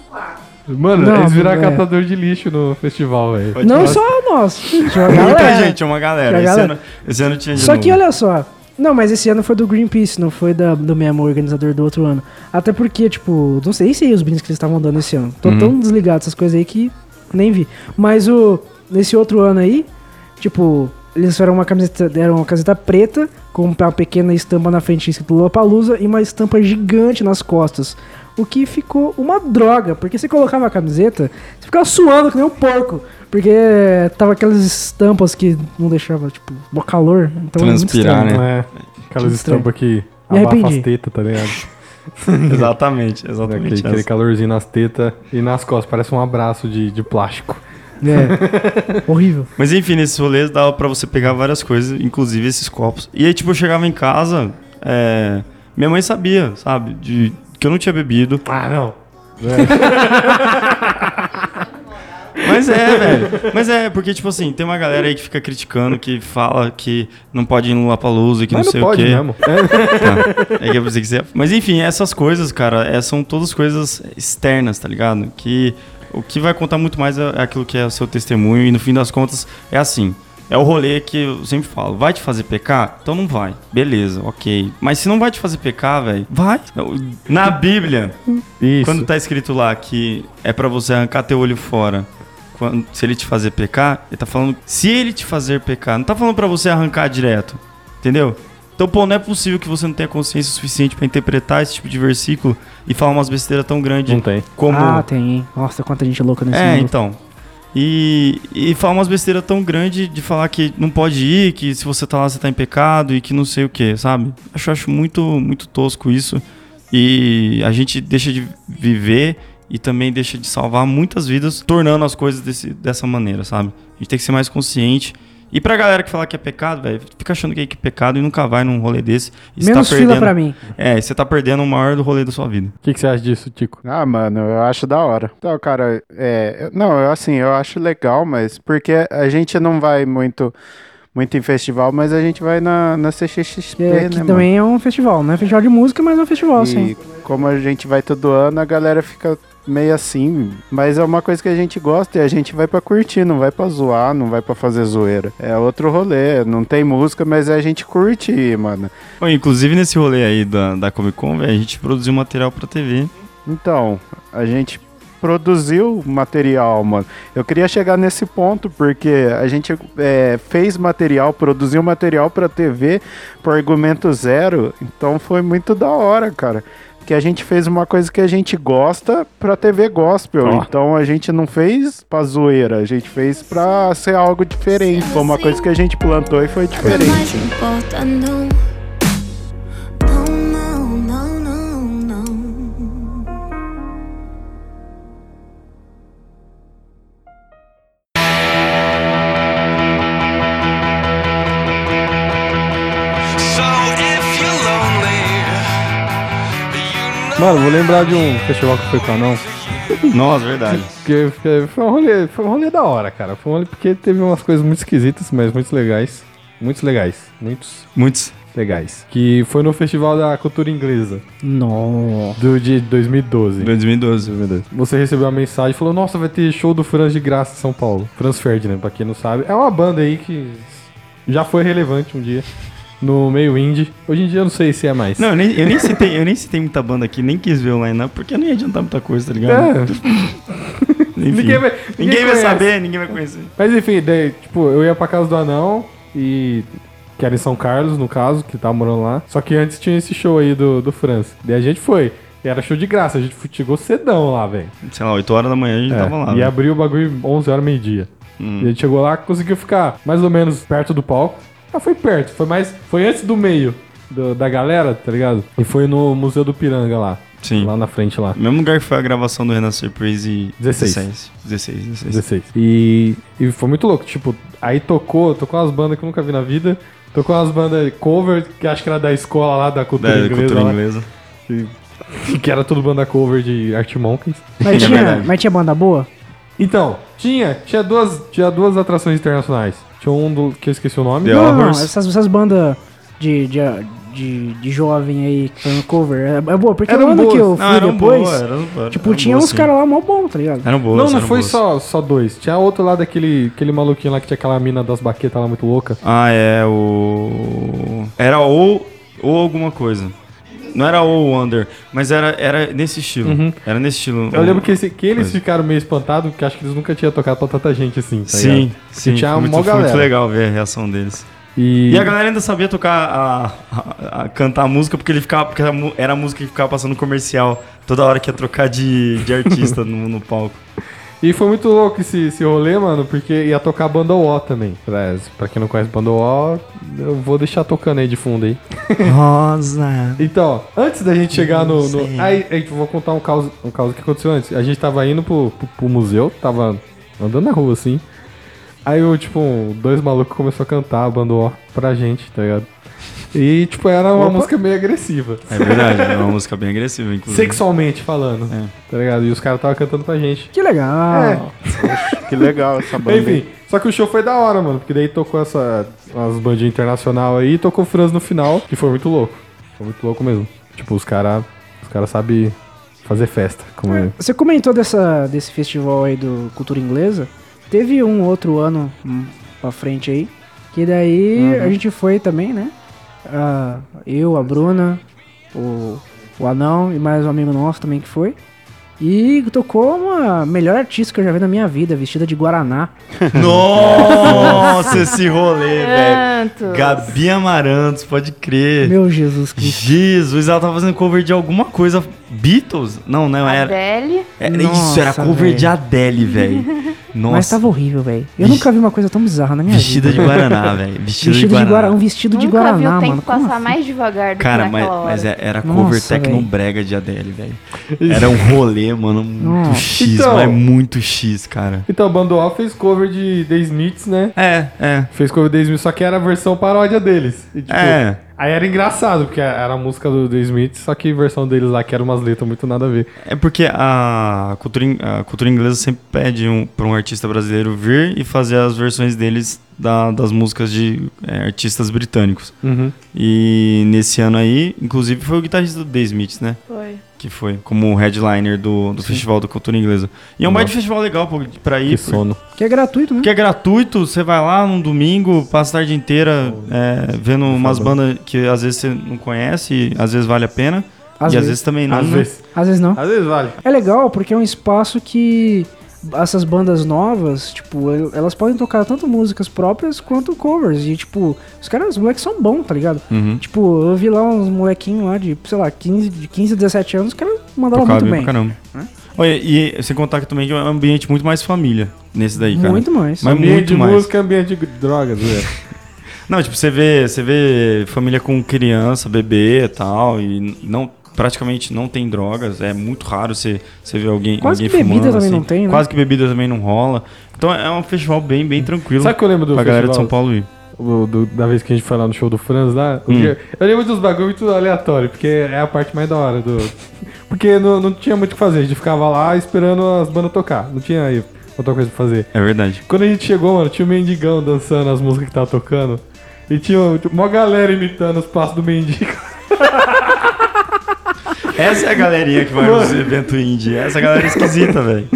Mano, Não, eles viraram é. catador de lixo no festival, velho. Não só nós, tinha uma Muita galera. gente, uma galera. Tinha Esse galera. ano, esse ano tinha de Só novo. que olha só. Não, mas esse ano foi do Greenpeace, não foi da, do mesmo organizador do outro ano. Até porque, tipo, não sei se aí os brindes que eles estavam dando esse ano. Tô tão desligado dessas coisas aí que nem vi. Mas o nesse outro ano aí, tipo, eles fizeram uma camiseta, deram uma camiseta preta com uma pequena estampa na frente escrito Lollapalooza e uma estampa gigante nas costas. O que ficou uma droga, porque você colocava a camiseta, você ficava suando que nem um porco. Porque tava aquelas estampas que não deixava, tipo, mó calor. Então é muito Transpirar, estranho. né? É aquelas estampas que abafa as tetas, tá ligado? Exatamente, exatamente. Aquele, aquele calorzinho nas tetas e nas costas. Parece um abraço de, de plástico. É. Horrível. Mas enfim, nesses rolês dava pra você pegar várias coisas, inclusive esses copos. E aí, tipo, eu chegava em casa, é, minha mãe sabia, sabe, de que eu não tinha bebido. Ah, não. Mas é, velho. Mas é, porque, tipo assim, tem uma galera aí que fica criticando, que fala que não pode ir no Lollapalooza, que Mas não não sei pode o quê. mesmo. Tá. É que eu pensei que você... ia- Mas enfim, essas coisas, cara, é, são todas coisas externas, tá ligado? Que o que vai contar muito mais é é aquilo que é o seu testemunho e no fim das contas é assim. É o rolê que eu sempre falo. Vai te fazer pecar? Então não vai. Beleza, ok. Mas se não vai te fazer pecar, velho, vai. Na Bíblia, Isso. quando tá escrito lá que é pra você arrancar teu olho fora, quando- se ele te fazer pecar, ele tá falando se ele te fazer pecar, não tá falando pra você arrancar direto, entendeu? Então, pô, não é possível que você não tenha consciência suficiente pra interpretar esse tipo de versículo e falar umas besteiras tão grandes Não tem. como Ah, tem, hein? Nossa, quanta gente louca nesse é, mundo. então. E, e falar umas besteiras tão grandes de falar que não pode ir, que se você tá lá você tá em pecado e que não sei o que, sabe? Acho, acho muito, muito tosco isso. E a gente deixa de viver e também deixa de salvar muitas vidas, tornando as coisas desse, dessa maneira, sabe? A gente tem que ser mais consciente. E pra galera que fala que é pecado, velho, fica achando que é que é pecado e nunca vai num rolê desse. E você Menos tá fila perdendo, pra mim. É, e você tá perdendo o maior do rolê da sua vida. O que, que você acha disso, Tico? Ah, mano, eu acho da hora. Então, cara, é. Não, eu assim, eu acho legal, mas porque a gente não vai muito. Muito em festival, mas a gente vai na, na CXXP, É, né, que mano? também é um festival, não é festival de música, mas é um festival, E sim. como a gente vai todo ano, a galera fica meio assim, mas é uma coisa que a gente gosta e a gente vai pra curtir, não vai pra zoar, não vai pra fazer zoeira. É outro rolê, não tem música, mas é a gente curtir, mano. Bom, inclusive nesse rolê aí da, da Comic Con, velho, a gente produziu material pra TV. Então, a gente produziu material, mano. Eu queria chegar nesse ponto porque a gente é, fez material, produziu material pra TV por argumento zero, então foi muito da hora, cara. Que a gente fez uma coisa que a gente gosta pra TV gospel. Ó. Então a gente não fez pra zoeira, a gente fez pra ser algo diferente. Foi uma coisa que a gente plantou e foi diferente. Mano, vou lembrar de um festival que foi com o Anão. Nossa, verdade. Porque porque foi um rolê, foi um rolê da hora, cara. Foi um rolê porque teve umas coisas muito esquisitas, mas muito legais. Muitos legais. Muitos Muitos. legais. Que foi no Festival da Cultura Inglesa, Nossa. do de 2012. 2012. Você recebeu uma mensagem e falou: Nossa, vai ter show do Franz de graça em São Paulo. Franz Ferdinand, pra quem não sabe. É uma banda aí que já foi relevante um dia no meio indie. Hoje em dia eu não sei se é mais. Não, eu nem, eu, nem citei, eu nem citei muita banda aqui, nem quis ver o line-up, porque não ia adiantar muita coisa, tá ligado? É, Enfim. ninguém vai, Ninguém vai conhece. saber, ninguém vai conhecer. Mas enfim, daí, tipo, eu ia pra casa do anão e. Que era em São Carlos, no caso, que tava morando lá. Só que antes tinha esse show aí do, do Franz. Daí a gente foi. E era show de graça, a gente chegou cedão lá, velho. Sei lá, 8 horas da manhã a gente É, tava lá. e né? abriu o bagulho 11 horas, meio-dia. Hum. E a gente chegou lá, conseguiu ficar mais ou menos perto do palco. Ah, foi perto, foi mais. Foi antes do meio do- da galera, tá ligado? E foi no Museu do Piranga lá. Sim. Lá na frente lá. Mesmo lugar que foi a gravação do Renascer Praise 16. 16. 16, 16. 16. E, e foi muito louco. Tipo, aí tocou, tocou umas bandas que eu nunca vi na vida. Tocou umas bandas cover, que acho que era da escola lá, da cultura Da inglesa. cultura lá, inglesa. que- Que era tudo banda cover de Art Monkeys. Mas, tinha, mas tinha banda boa? Então, tinha, tinha duas, tinha duas atrações internacionais. Tinha um do, que eu esqueci o nome. The não, não, essas, essas bandas de, de, de, de jovem aí que fazendo cover. É, é boa, porque Eram o ano que eu fui Não, depois, boas, eram, eram, tipo, eram tinha boas, uns caras lá mó bom, tá ligado? Eram boas, não, não eram foi boas. só, só dois. Tinha outro lá daquele aquele maluquinho lá que tinha aquela mina das baquetas lá muito louca. Ah, é o. Era ou, ou alguma coisa. Não era ou Wonder, mas era, era nesse estilo. Uhum. Era nesse estilo. Eu lembro que, esse- que eles Coisa. ficaram meio espantados, porque acho que eles nunca tinham tocado pra tanta gente assim, tá Sim, ligado? sim. tinha foi muito, mó foi muito galera. legal ver a reação deles. E, E a galera ainda sabia tocar, a, a- a- cantar a música, porque ele ficava, porque era a música que ficava passando comercial toda hora que ia trocar de, de artista no, no palco. E foi muito louco esse, esse rolê, mano, porque ia tocar banda O também. Pra, pra quem não conhece banda O, eu vou deixar tocando aí de fundo aí. Rosa. Então, antes da gente chegar no. no aí, aí, eu vou contar um caos, um caos que aconteceu antes. A gente tava indo pro, pro, pro museu, tava andando na rua assim. Aí, eu, tipo, dois malucos começaram a cantar a banda O pra gente, tá ligado? E, tipo, era uma Opa. música meio agressiva. É verdade, é uma música bem agressiva, inclusive. Sexualmente falando, É. tá ligado? E os caras estavam cantando pra gente. Que legal. Que legal essa banda. Enfim, só que o show foi da hora, mano, porque daí tocou essa, umas bandinhas internacional aí e tocou o Franz no final, que foi muito louco. Foi muito louco mesmo. Tipo, os caras os cara sabem fazer festa. Como é. Você comentou dessa, desse festival aí do Cultura Inglesa. Teve um outro ano, hum, pra frente aí. Que daí a gente foi também, né? Ah, eu, a Bruna, o, o Anão e mais um amigo nosso também que foi. E tocou uma melhor artista que eu já vi na minha vida, vestida de Guaraná. Nossa, esse rolê, velho. Gabi Amarantos, pode crer. Meu Jesus Cristo. Jesus, ela tava fazendo cover de alguma coisa. Beatles? Não, não era. Adele. Era isso, era Nossa, cover velho. de Adele, velho. Nossa. Mas tava horrível, velho. Eu Vixe. nunca vi uma coisa tão bizarra na minha Vestida de vida. Guaraná, velho. Vestida, Vestido de de Guaraná. Guaraná, um vestido de Nunca vi Guaraná, o tempo mano. Passar assim? mais devagar do Cara, que mas, hora. mas é- era cover Nossa, tecnobrega de Adele, velho. Era um rolê, mano, muito Nossa. X, Então. mas muito X, cara. Então, Bando Off fez cover de The Smiths, né? É, é. Fez cover de The Smiths, só que era a versão paródia deles. E, tipo, É. Aí era engraçado, porque era a música do The Smiths, só que a versão deles lá, que era umas letras muito nada a ver. É porque a cultura, a cultura inglesa sempre pede um, pra um artista brasileiro vir e fazer as versões deles da- das músicas de é, artistas britânicos. Uhum. E nesse ano aí, inclusive, foi o guitarrista do The Smiths, né? Foi. Que foi como headliner do, do Festival da Cultura Inglesa. E é um baita festival legal pô, pra ir. Que por- sono. Que é gratuito, né? Porque é gratuito, você vai lá num domingo, passa a tarde inteira é, vendo umas bandas que às vezes você não conhece, e às vezes vale a pena. Às e às vezes. vezes também não. Às né? vezes. Às vezes não. Às vezes vale. É legal porque é um espaço que essas bandas novas, tipo, el- elas podem tocar tanto músicas próprias quanto covers. E, tipo, os caras, os moleques são bons, tá ligado? Uhum. Tipo, eu vi lá uns molequinhos lá de, sei lá, 15, de 15, 17 anos, os caras mandavam Tocava muito bem pra caramba. Olha, e sem contar que também é um ambiente muito mais família nesse daí, cara. Muito mais. Mas ambiente muito de mais. música, ambiente de drogas, velho. Não, tipo, você vê, você vê família com criança, bebê e tal, e não praticamente não tem drogas, é muito raro você, você ver alguém, Quase alguém que bebida fumando, também assim. não tem, né? Quase que bebida também não rola. Então é um festival bem, bem tranquilo Sabe que eu lembro do pra galera de São? Paulo ir. O- do- da vez que a gente foi lá no show do Franz lá. Hum. Eu lembro dos bagulho muito aleatório, porque é a parte mais da hora do. Porque não, não tinha muito o que fazer, a gente ficava lá esperando as bandas tocar. Não tinha aí outra coisa pra fazer. É verdade. Quando a gente chegou, mano, tinha o mendigão dançando as músicas que tava tocando. E tinha tipo, uma galera imitando os passos do mendigo. Essa é a galerinha que vai nos eventos indie. Essa galera é esquisita, velho.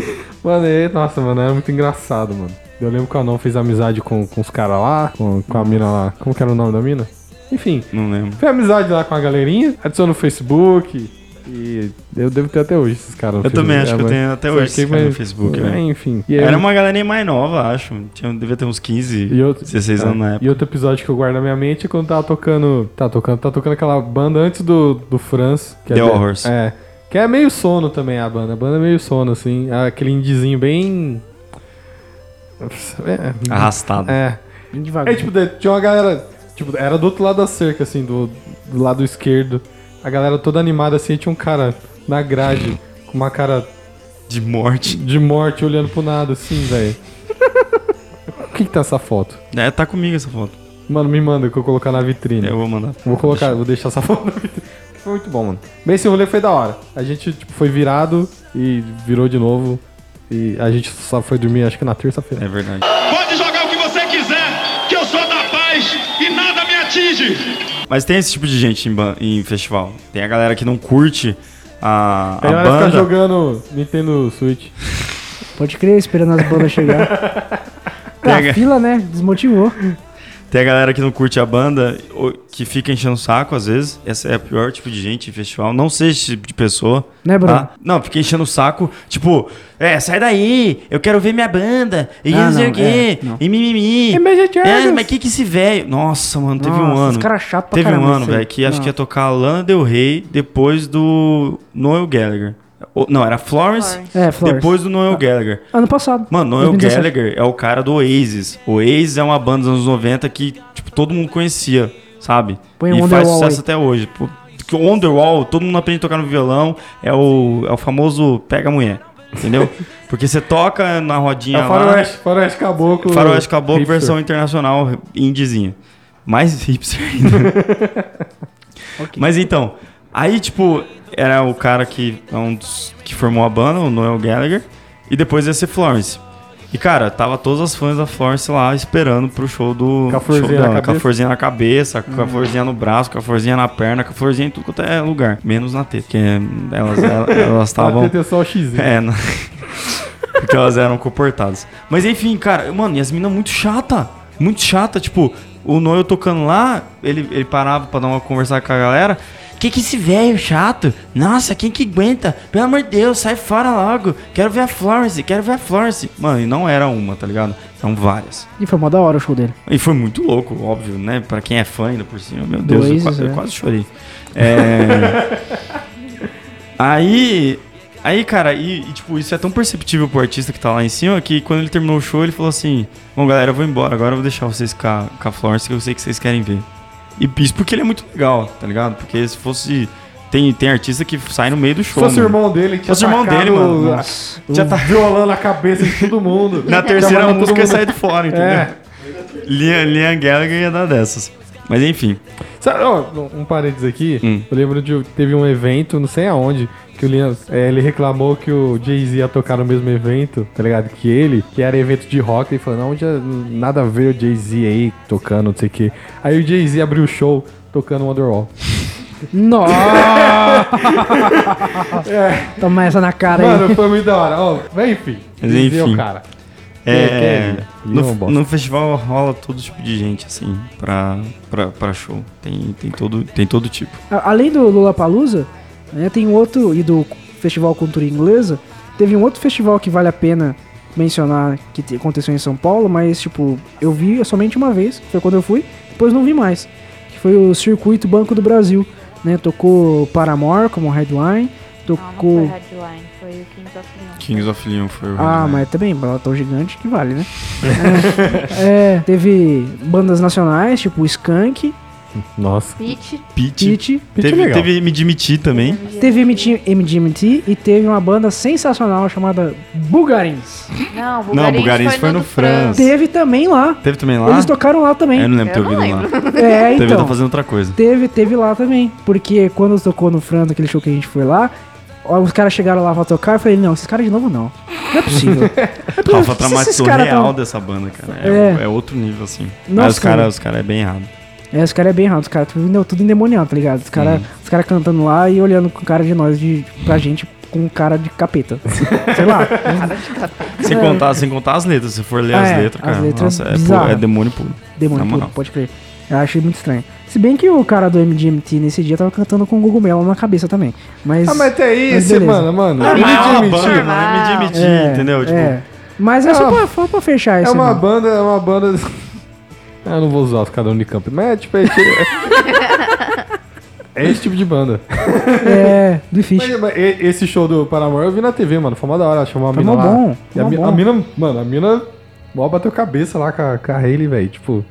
Mano, e, nossa, mano, era muito engraçado, mano. Eu lembro que o Anão fez amizade com, com os caras lá, com, com a mina lá. Como que era o nome da mina? Enfim, Não lembro. fez amizade lá com a galerinha, adicionou no Facebook. E eu devo ter até hoje esses caras Eu também acho que eu mas- tenho até hoje que, esse cara no Facebook, é. Enfim. E aí- Era uma galerinha mais nova, acho. Tinha, devia ter uns 15, E outro, 16 é, anos na época. E outro episódio que eu guardo na minha mente é quando tava tocando. Tá tocando, tá tocando aquela banda antes do, do Franz. Que The é, Horrors. É. Que é meio sono também a banda. A banda é meio sono, assim. É Aquele indizinho bem. É. Arrastado. É. Bem devagar. É tipo, tinha uma galera. Tipo, era do outro lado da cerca, assim, do, do lado esquerdo. A galera toda animada, assim, tinha um cara na grade com uma cara De morte. de morte olhando pro nada, assim, velho. O que que tá essa foto? É, tá comigo essa foto. Mano, me manda que eu vou colocar na vitrine. Eu vou mandar. Vou colocar, vou deixar essa foto na vitrine. Foi muito bom, mano. Bem, esse rolê foi da hora. A gente, tipo, foi virado e virou de novo. E a gente só foi dormir, acho que na terça-feira. É verdade. Pode jogar o que você quiser, que eu sou da paz e nada me atinge. Mas tem esse tipo de gente em, em festival. Tem a galera que não curte a, a ficar banda. jogando Nintendo Switch. Pode crer, esperando as bandas chegar. Pega. a fila, né? Desmotivou. Tem a galera que não curte a banda, que fica enchendo o saco às vezes. Essa é a pior tipo de gente em festival. Não seja esse tipo de pessoa. Né, Bruno? Tá? Não, fica enchendo o saco. Tipo, é, sai daí, eu quero ver minha banda. E Ah, não sei o quê. é, não. e mimimi. Imagine É, Dragons. mas que que esse velho. Nossa, mano, teve um Nossa, ano. Os caras chatos pra Teve um caramba. ano, isso aí. velho, que acho Não. que ia tocar a Lana Del Rey depois do Noel Gallagher. Ou- Não, era Florence, Florence. É, Flores. depois do Noel Gallagher. Ano passado. Mano, Noel 2017. Gallagher é o cara do Oasis. O Oasis é uma banda dos anos 90 que, tipo, todo mundo conhecia, sabe? Põe e faz sucesso aí. até hoje. Pô, que O Wonderwall, todo mundo aprende a tocar no violão, é o, é o famoso pega a mulher, entendeu? Porque você toca na rodinha É o lá... Faroeste, Faroeste Caboclo. Faroeste Caboclo, hipster. versão internacional, indiezinha. Mais hipster ainda. Mas então, aí tipo, era o cara que é um dos que formou a banda, o Noel Gallagher, e depois ia ser Florence. E cara, tava todas as fãs da Florence lá esperando pro show do Com a florzinha show na dela, com a cabeça? florzinha na cabeça, com a florzinha no braço, com a florzinha na perna, com a florzinha em tudo quanto é lugar, menos na teta, porque elas elas elas estavam Ah, só o X. é, não. Porque elas eram comportadas. Mas enfim, cara, mano, e as minas muito chata. muito chata. Tipo, o Noel tocando lá, ele, ele parava pra dar uma conversar com a galera. Que que esse velho chato? Nossa, quem que aguenta? Pelo amor de Deus, sai fora logo. Quero ver a Florence, quero ver a Florence. Mano, e não era uma, tá ligado? São várias. E foi mó da hora o show dele. E foi muito louco, óbvio, né? Pra quem é fã ainda por cima. Meu Deus, Dois, eu, quase, eu é. quase chorei. É... aí, aí, cara, e, e, tipo, isso é tão perceptível pro artista que tá lá em cima que quando ele terminou o show, ele falou assim: Bom, galera, eu vou embora, agora eu vou deixar vocês com a, com a Florence que eu sei que vocês querem ver. E isso porque ele é muito legal, tá ligado? Porque se fosse. Tem, tem artista que sai no meio do Se show. fosse o irmão dele, tinha fosse o irmão dele, mano. Nossa. Já tá violando a cabeça de todo mundo. Na terceira música ia sair de fora, entendeu? É. Liam, Liam Gallagher ia dar dessas. Mas enfim. Sabe, ó, um parênteses aqui. Hum. Eu lembro de teve um evento, não sei aonde, que o Liam, é, ele reclamou que o Jay-Z ia tocar no mesmo evento, tá ligado? Que ele, que era evento de rock, ele falou, não, já, nada a ver o Jay-Z aí tocando, não sei o quê. Aí o Jay-Z abriu o show tocando Wonderwall. Nossa! Toma essa na cara aí. Mano, foi muito da hora. Ó, vem, enfim. Mas é enfim. o cara. É, é é no, no festival rola todo tipo de gente, assim, pra, pra, pra show. Tem, tem, todo, tem todo tipo. Além do Lollapalooza, né, tem um outro, e do Festival Cultura Inglesa, teve um outro festival que vale a pena mencionar que te- aconteceu em São Paulo, mas, tipo, eu vi somente uma vez, foi quando eu fui, depois não vi mais. Que foi o Circuito Banco do Brasil, né? Tocou Paramore como headline, Não, não tocou... foi Headline, foi o Kings of Leon. Kings of Leon foi o Ah, headline. mas também, ela tão gigante que vale, né? é, é, teve bandas nacionais, tipo Skank, Nossa. Pitch, Pete. Pete, Pitch é Teve, teve também. teve MG MGMT e teve uma banda sensacional chamada Bugarins. Não, Não, Bugarins foi no do França. Teve também lá. Teve também lá? Eles tocaram lá também. Eu não lembro de ter Eu não ouvido lá. É, Teve então. tá fazendo outra coisa. Teve, teve lá também. Porque quando tocou no França, aquele show que a gente foi lá, os caras chegaram lá pra tocar, eu falei, não, esses caras de novo não. Não é possível. É Rafa traumatizou real tão- dessa banda, cara. É, É. é outro nível, assim. Nossa, Mas os caras cara. os cara é bem errado. É, os caras é bem errado, os caras tudo, tudo endemoniado, tá ligado? Os caras os cara cantando lá e olhando com cara de nós, de, pra gente, com cara de capeta. Sei lá. Sem, É. contar, sem contar as letras. Se for ler Ah, as é, letras, as cara, letras nossa, é, bizarras. é demônio puro. Demônio puro, pode crer. Eu achei muito estranho. Se bem que o cara do MGMT nesse dia tava cantando com cogumelo na cabeça também. Mas. Ah, mas até isso, mano, mano. É uma admitir, banda, me admitir, é, entendeu? Tipo, é. Mas é, É só, uma- pra, só pra fechar É esse. uma banda, é uma banda. Ah, eu não vou usar os cada Unicamp, mas é tipo. É, é esse tipo de banda. É, Fish. Mas, mas esse show do Paramore eu vi na TV, mano. Foi uma da hora. Chamou uma Foi mina mó lá. bom, E a, bom. a mina, mano, a mina mó bateu cabeça lá com a, com a Hayley, velho. Tipo,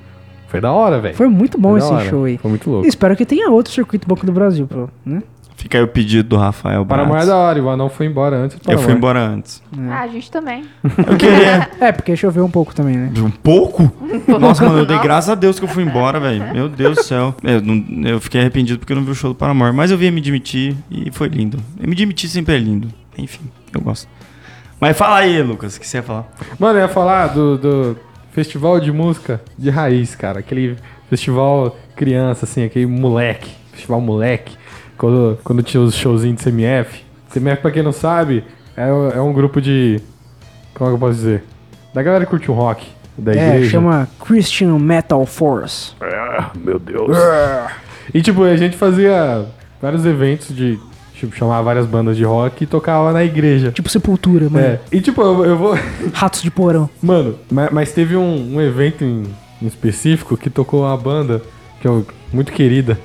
foi da hora, velho. Foi muito bom Foi esse hora. show aí. Foi muito louco. Espero que tenha outro circuito Banco do Brasil, pô, né? Fica aí o pedido do Rafael Paramore é da hora, e o Anão foi embora antes do Eu Paramore. fui embora antes. Ah, a gente também. Eu queria. É, porque choveu um pouco também, né? Um pouco? Nossa, mano, eu dei graças a Deus que eu fui embora, velho. Meu Deus do céu. Eu, não- eu fiquei arrependido porque eu não vi o show do Paramore. Mas eu vi Me Admitir e foi lindo. Me Admitir sempre é lindo. Enfim, eu gosto. Mas fala aí, Lucas, o que você ia falar? Mano, eu ia falar do, do festival de música de raiz, cara. Aquele festival criança, assim, aquele moleque. Festival moleque. Quando, quando tinha os showzinhos de CMF. CMF, pra quem não sabe, é, é um grupo de. Como é que eu posso dizer? Da galera que curte o rock. Da É, igreja. chama Christian Metal Force. Ah, meu Deus. E tipo, a gente fazia vários eventos de. Tipo, chamava várias bandas de rock e tocava na igreja. Tipo Sepultura, mano. É. E tipo, eu, eu vou. Ratos de porão. Mano, mas, mas teve um, um evento em, em específico que tocou uma banda que é muito querida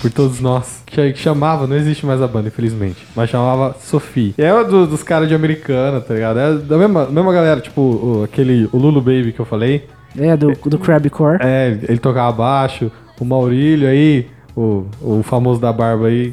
por todos nós. Que, que chamava, não existe mais a banda, infelizmente. Mas chamava Sophie. E é do- dos caras de americana, tá ligado? É da mesma, mesma galera, tipo, o, aquele. O Lulu Baby que eu falei. É, do, do Crabcore. É, ele tocava baixo. O Maurílio aí, o, o famoso da barba aí,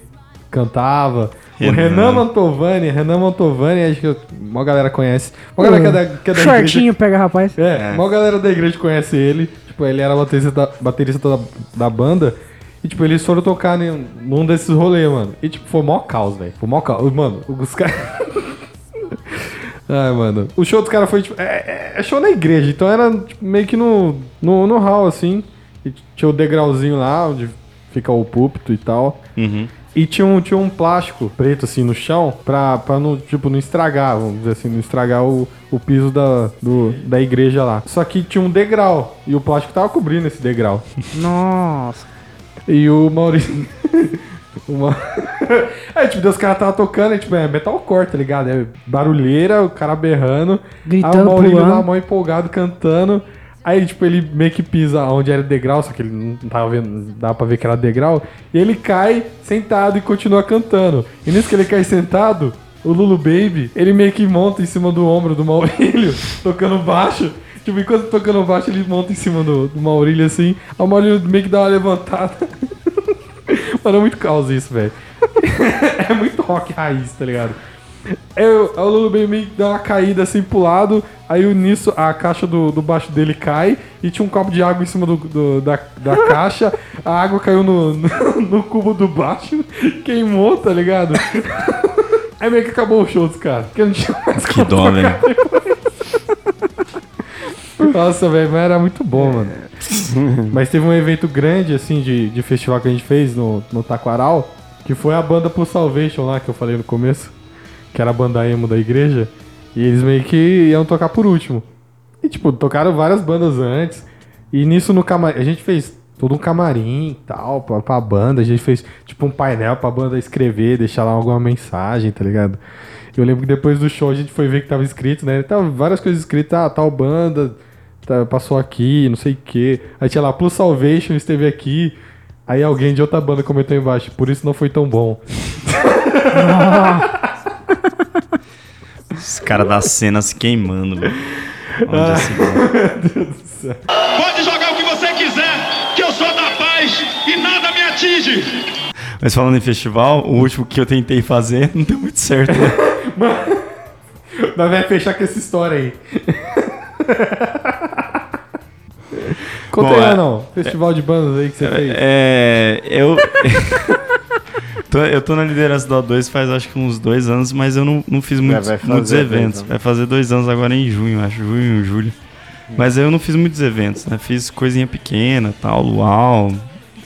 cantava. Renan. O Renan Mantovani, Renan Mantovani, acho que uma galera conhece. Uma galera que é da, que é da igreja Shortinho pega, rapaz. é, uma galera da igreja conhece ele. Tipo, ele era baterista da, baterista da, da banda. E, tipo, eles foram tocar em, num desses rolês, mano. E, tipo, foi mó caos, velho. Foi mó caos. Mano, os caras. Ai, mano. O show dos caras foi, tipo. É, é- é show na igreja. Então era, tipo, meio que no, no, no hall, assim. E tinha o degrauzinho lá, onde fica o púlpito e tal. Uhum. E tinha um, tinha um plástico preto assim no chão pra, pra não, tipo, não estragar, vamos dizer assim, não estragar o, o piso da, do, da igreja lá. Só que tinha um degrau e o plástico tava cobrindo esse degrau. Nossa. E o Maurício. Uma... é, tipo, os caras tava tocando, é, tipo, é metalcore, tá ligado? É barulheira, o cara berrando. Gritando, aí o Maurício pulando. lá, mó empolgado, cantando. Aí, tipo, ele meio que pisa onde era degrau, só que ele não tava vendo, dava pra ver que era degrau. E ele cai sentado e continua cantando. E nisso que ele cai sentado, o Lulu Baby, ele meio que monta em cima do ombro do Maurílio, tocando baixo. Tipo, enquanto tocando baixo, ele monta em cima do, do Maurílio assim. O Maurílio meio que dá uma levantada. Mano, é muito caos isso, velho. é muito rock raiz, tá ligado? Eu, aí o Lulu meio que dá uma caída assim pro lado. Aí nisso a caixa do, do baixo dele cai e tinha um copo de água em cima do, do- da, da caixa. A água caiu no, no, no cubo do baixo, queimou, tá ligado? Aí meio que acabou o show dos caras. Porque não tinha mais Que dó, velho. Nossa, velho, mas era muito bom, mano. mas teve um evento grande, assim, de, de festival que a gente fez no, no Taquaral, que foi a banda Pro Salvation lá, que eu falei no começo, que era a banda emo da igreja, e eles meio que iam tocar por último. E, tipo, tocaram várias bandas antes, e nisso no camarim, a gente fez todo um camarim e tal, pra, pra banda, a gente fez, tipo, um painel pra banda escrever, deixar lá alguma mensagem, tá ligado? Eu lembro que depois do show a gente foi ver que tava escrito, né? Tava várias coisas escritas, ah, tal banda tá- passou aqui, não sei o quê. Aí tinha lá, Plus Salvation esteve aqui. Aí alguém de outra banda comentou embaixo, por isso não foi tão bom. Os caras da cena se queimando, velho. Onde Ah. Pode jogar o que você quiser, que eu sou da paz e nada me atinge. Mas falando em festival, o último que eu tentei fazer não deu muito certo. né? Nós vamos fechar com essa história aí. Conta Bom, aí, é- não. Festival de bandas aí que você fez. É. Eu. tô- eu tô na liderança do O2 faz acho que uns dois anos, mas eu não, não fiz muitos, fazer muitos eventos. Vai fazer dois anos agora em junho, acho. Junho, julho. Mas eu não fiz muitos eventos, né? Fiz coisinha pequena, tal, luau,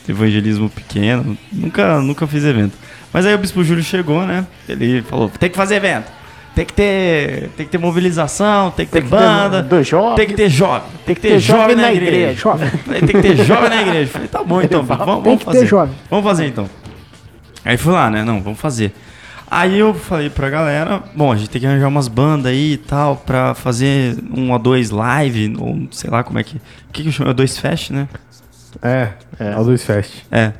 evangelismo pequeno. Nunca, nunca fiz evento. Mas aí o Bispo Júlio chegou, né? Ele falou: tem que fazer evento. Tem que ter, tem que ter mobilização, tem que ter banda, do jovem. tem que ter jovem, tem que ter, jovem, na igreja. Jovem. Tem que ter jovem na igreja. Falei, tá bom então, vamos, Tem vamos que ter fazer. jovem. Vamos fazer então. Aí fui lá, né? Não, vamos fazer. Aí eu falei pra galera, bom, a gente tem que arranjar umas bandas aí e tal, pra fazer um O2 live, ou sei lá como é que. O que, que eu chamo? O2 Fest, né? É, é. o Dois Fest. É.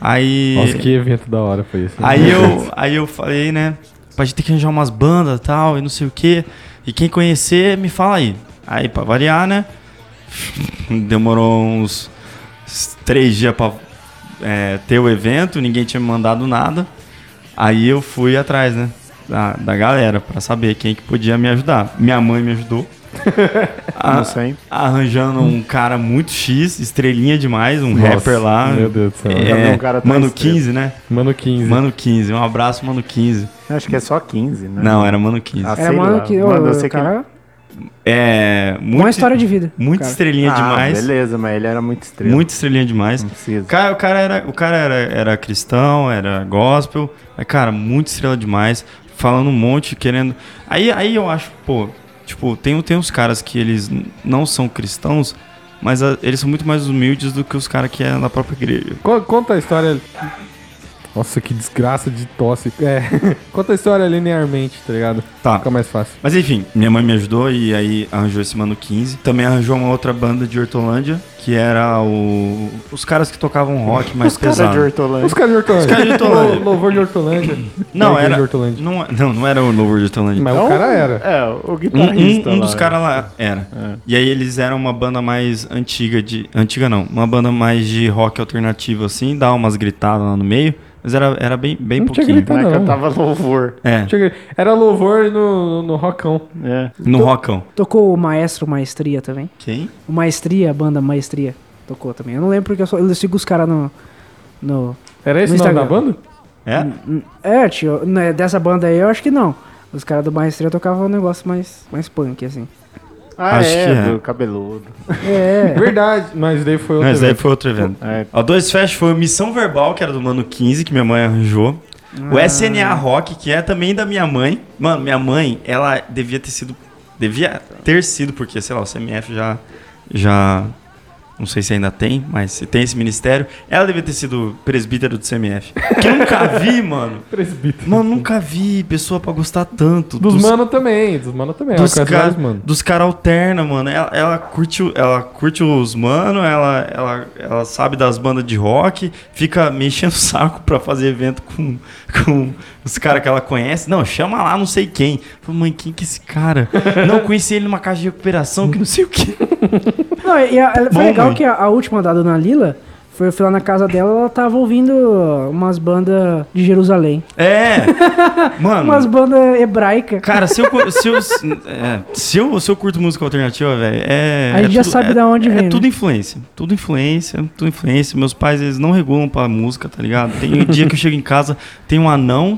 Aí. Nossa, que evento da hora foi esse. Aí eu, aí eu falei, né? Pra gente ter que arranjar umas bandas e tal, e não sei o quê. E quem conhecer, me fala aí. Aí, pra variar, né? Demorou uns três dias pra é, ter o evento, ninguém tinha me mandado nada. Aí eu fui atrás, né? Da, da galera, pra saber quem que podia me ajudar. Minha mãe me ajudou. A- Não sei. arranjando um cara muito X, estrelinha demais, um Nossa, rapper lá. Meu Deus do céu. É, Um cara tão Mano estrela. 15, né? Mano 15. Mano 15, um abraço, Mano 15. Acho que é só 15, né? Não, era Mano 15. Ah, Era mano lá. que. Mano, eu sei que- cara, É. Muito, uma história de vida. Muito cara. estrelinha Ah, demais. beleza, mas ele era muito estrela. Muito estrelinha demais. Não precisa. O cara, o cara, era, o cara era, era cristão, era gospel. Mas, cara, muito estrela demais. Falando um monte, querendo. Aí, aí eu acho, pô, tipo, tem, tem uns caras que eles não são cristãos, mas ah, eles são muito mais humildes do que os caras que é na própria igreja. Co- Conta a história. Nossa, que desgraça de tosse. É. Conta a história linearmente, tá ligado? Tá. Fica mais fácil. Mas enfim, minha mãe me ajudou e aí arranjou esse Mano 15. Também arranjou uma outra banda de Hortolândia, que era o... os caras que tocavam rock mais Cara pesado. de Hortolândia. Os caras de Hortolândia. Os caras de Hortolândia. Lou- Louvor de Hortolândia. Não, era. de Hortolândia. Não, não, não era o Louvor de Hortolândia. Mas Não, o cara era. É, o Um, guitarrista um- um lá. dos caras lá era. E aí eles eram uma banda mais antiga de. Antiga não, uma banda mais de rock alternativo, assim, dá umas gritadas lá no meio. Mas era, era bem, bem Não tinha pouquinho. gritado. Né, Não. cantava louvor. É, Era louvor no, no rockão. É. no rockão. Tocou o Maestro Maestria também. Quem? O Maestria, a banda Maestria, tocou também. Eu não lembro porque eu, só, eu sigo os caras no, no. Era esse o No nome da banda? É? É, tio, né, dessa banda aí eu acho que não. Os caras do Maestria tocavam um negócio mais, mais punk, assim. Ah, Acho é, que é. do cabeludo. É. Verdade, mas daí foi outro Mas daí evento. foi outro evento. É. A 2 Fest foi o Missão Verbal, que era do Mano 15, que minha mãe arranjou. Ah. O SNA Rock, que é também da minha mãe. Mano, minha mãe, ela devia ter sido. Devia ter sido, porque, sei lá, o CMF já. Já. Não sei se ainda tem, mas se tem esse ministério. Ela devia ter sido presbítero do CMF. Que eu nunca vi, mano. Presbítero. Mano, nunca vi pessoa pra gostar tanto. Dos mano também, dos mano também. dos ela conhece caras mano. dos cara alterna, mano. Ela, ela curte, ela curte os mano, ela, ela, ela sabe das bandas de rock, fica mexendo o saco pra fazer evento com, com os caras que ela conhece. Não, chama lá não sei quem. Falei, mãe, quem que é esse cara? não, conheci ele numa casa de recuperação, que não sei o que. Não, e a- foi Bom, legal mãe. que a, a última da Dona Lila, foi, eu fui lá na casa dela, ela tava ouvindo umas bandas de Jerusalém. É, mano. Umas bandas hebraicas. Cara, se eu, se eu, é, se eu, se eu curto música alternativa, velho, é. A gente é já tudo- sabe é, da onde é vem, né? tudo influência. Tudo influência, tudo influência. Meus pais, eles não regulam pra música, tá ligado? Tem um dia que eu chego em casa, tem um anão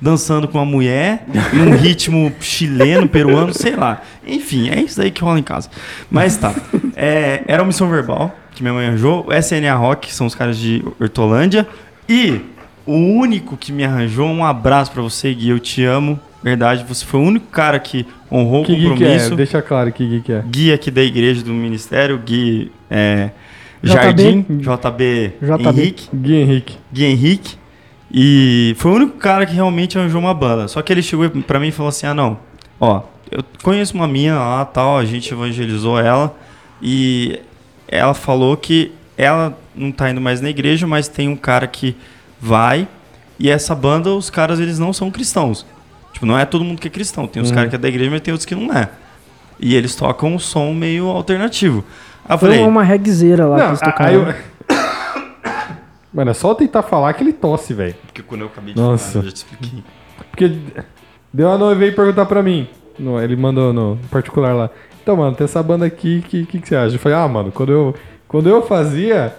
dançando com uma mulher, num ritmo chileno, peruano, sei lá. Enfim, é isso aí que rola em casa. Mas tá. É, era uma missão verbal que minha mãe arranjou. O SNA Rock, que são os caras de Hortolândia. E o único que me arranjou, um abraço pra você, Gui, eu te amo. Verdade, você foi o único cara que honrou Que o geek é? compromisso. Deixa claro que geek é. Gui aqui da igreja do ministério, Gui é. Jardim, JB, JB. Henrique, Gui Henrique. Gui Henrique. E foi o único cara que realmente arranjou uma banda. Só que ele chegou pra mim e falou assim: ah, não, ó, eu conheço uma mina lá tal, a gente evangelizou ela. E ela falou que ela não tá indo mais na igreja, mas tem um cara que vai. E essa banda, os caras, eles não são cristãos. Tipo, não é todo mundo que é cristão. Tem uns Uhum. caras que é da igreja, mas tem outros que não é. E eles tocam um som meio alternativo. Aí eu Foi falei, uma regzeira lá que Não, eles a- aí tocaram. eu... Mano, é só tentar falar que ele tosse, velho. porque quando eu acabei de Nossa. falar, eu já te expliquei. Porque deu uma noiva veio perguntar pra mim. No- ele mandou no particular lá. Então, mano, tem essa banda aqui, o que, que, que você acha? Eu falei, ah, mano, quando eu, quando eu fazia,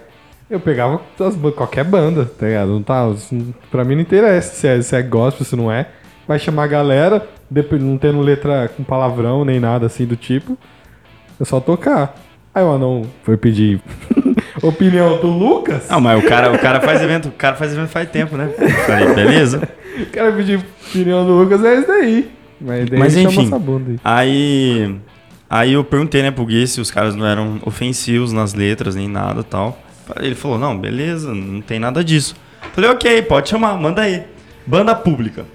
eu pegava as qualquer banda, tá ligado? Não tá, pra mim não interessa se é, se é gospel, se não é. Vai chamar a galera, não tendo letra com palavrão nem nada assim do tipo. É só tocar. Aí o anão foi pedir opinião do Lucas. Não, mas o cara, o cara faz evento, o cara faz evento faz tempo, né? Falei, beleza. O cara pediu opinião do Lucas, é isso daí. Mas, daí Mas enfim. aí. Aí, eu perguntei, né, pro Gui se os caras não eram ofensivos nas letras nem nada e tal. Ele falou, não, beleza, não tem nada disso. Falei, ok, pode chamar, manda aí. Banda pública.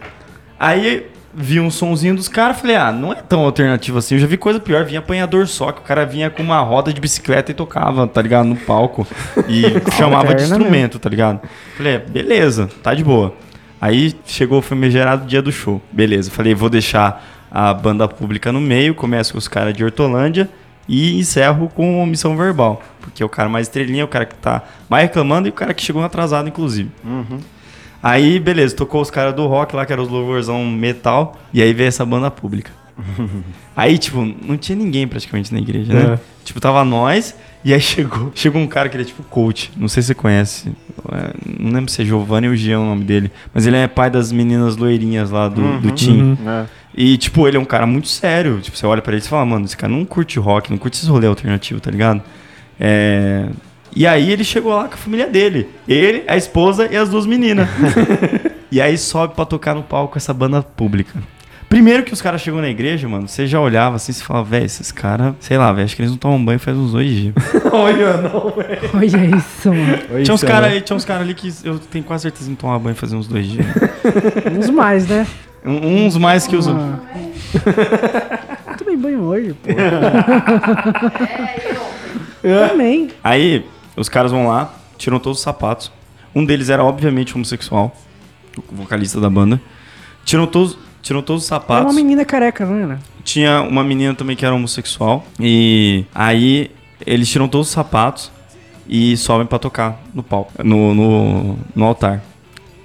Aí vi um sonzinho dos caras, falei, ah, não é tão alternativo assim. Eu já vi coisa pior, vinha apanhador só, que o cara vinha com uma roda de bicicleta e tocava, tá ligado, no palco. E chamava de Alterna instrumento, tá ligado? Falei, é, beleza, tá de boa. Aí chegou o famigerado dia do show. Beleza, falei, vou deixar a banda pública no meio, começo com os caras de Hortolândia e encerro com missão verbal. Porque é o cara mais estrelinha, o cara que tá mais reclamando e o cara que chegou atrasado, inclusive. Aí, beleza, tocou os caras do rock lá, que era os louvorzão metal, e aí veio essa banda pública. aí, tipo, não tinha ninguém praticamente na igreja, né? É. Tipo, tava nós, e aí chegou, chegou um cara que ele é tipo coach, não sei se você conhece, é, não lembro se é Giovanni ou Jean o nome dele, mas ele é pai das meninas loirinhas lá do, do Tim. É. E, tipo, ele é um cara muito sério. Tipo, você olha pra ele e fala, mano, esse cara não curte rock, não curte esses rolê alternativo, tá ligado? É... E aí ele chegou lá com a família dele. Ele, a esposa e as duas meninas. e aí sobe pra tocar no palco essa banda pública. Primeiro que os caras chegam na igreja, mano, você já olhava assim e fala, velho, esses caras, sei lá, velho, acho que eles não tomam banho faz uns dois dias. Olha, não, velho. Olha isso, mano. tinha uns caras né? ali, que eu tenho quase certeza que não tomar banho faz uns dois dias. Uns mais, né? Um- uns mais que os outros. Ah. Tomei banho hoje, pô. Também. Aí, os caras vão lá, tiram todos os sapatos. Um deles era, obviamente, homossexual. O vocalista da banda. Tiram todos, tiram todos os É uma sapatos. menina careca, não era? Tinha uma menina também que era homossexual. E aí, eles tiram todos os sapatos e sobem pra tocar no palco, no, no, no altar.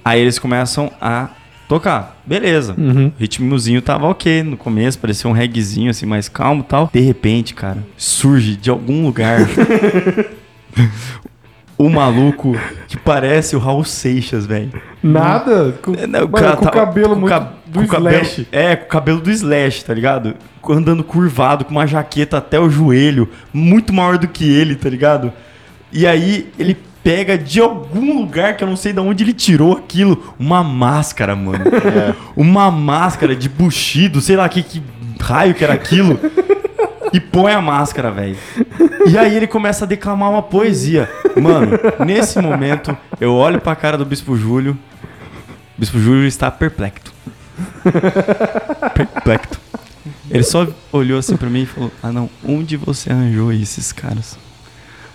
Aí eles começam a tocar. Beleza. Uhum. O ritmozinho tava ok no começo, parecia um reggaezinho assim, mais calmo e tal. De repente, cara, surge de algum lugar o maluco que parece o Raul Seixas, velho. Nada? Com, É, Não, mano, cara com o cabelo com muito cab- do o cabelo- Slash. é, com o cabelo do Slash, tá ligado? Andando curvado, com uma jaqueta até o joelho, muito maior do que ele, tá ligado? E aí ele pega de algum lugar que eu não sei de onde ele tirou aquilo, uma máscara, mano. Uma máscara de buchido, sei lá que, que raio que era aquilo. E põe a máscara, velho. E aí ele começa a declamar uma poesia. Mano, nesse momento, eu olho pra cara do Bispo Júlio. O Bispo Júlio está perplexo. perplexo. Ele só olhou assim pra mim e falou: Ah, não, onde você arranjou esses caras?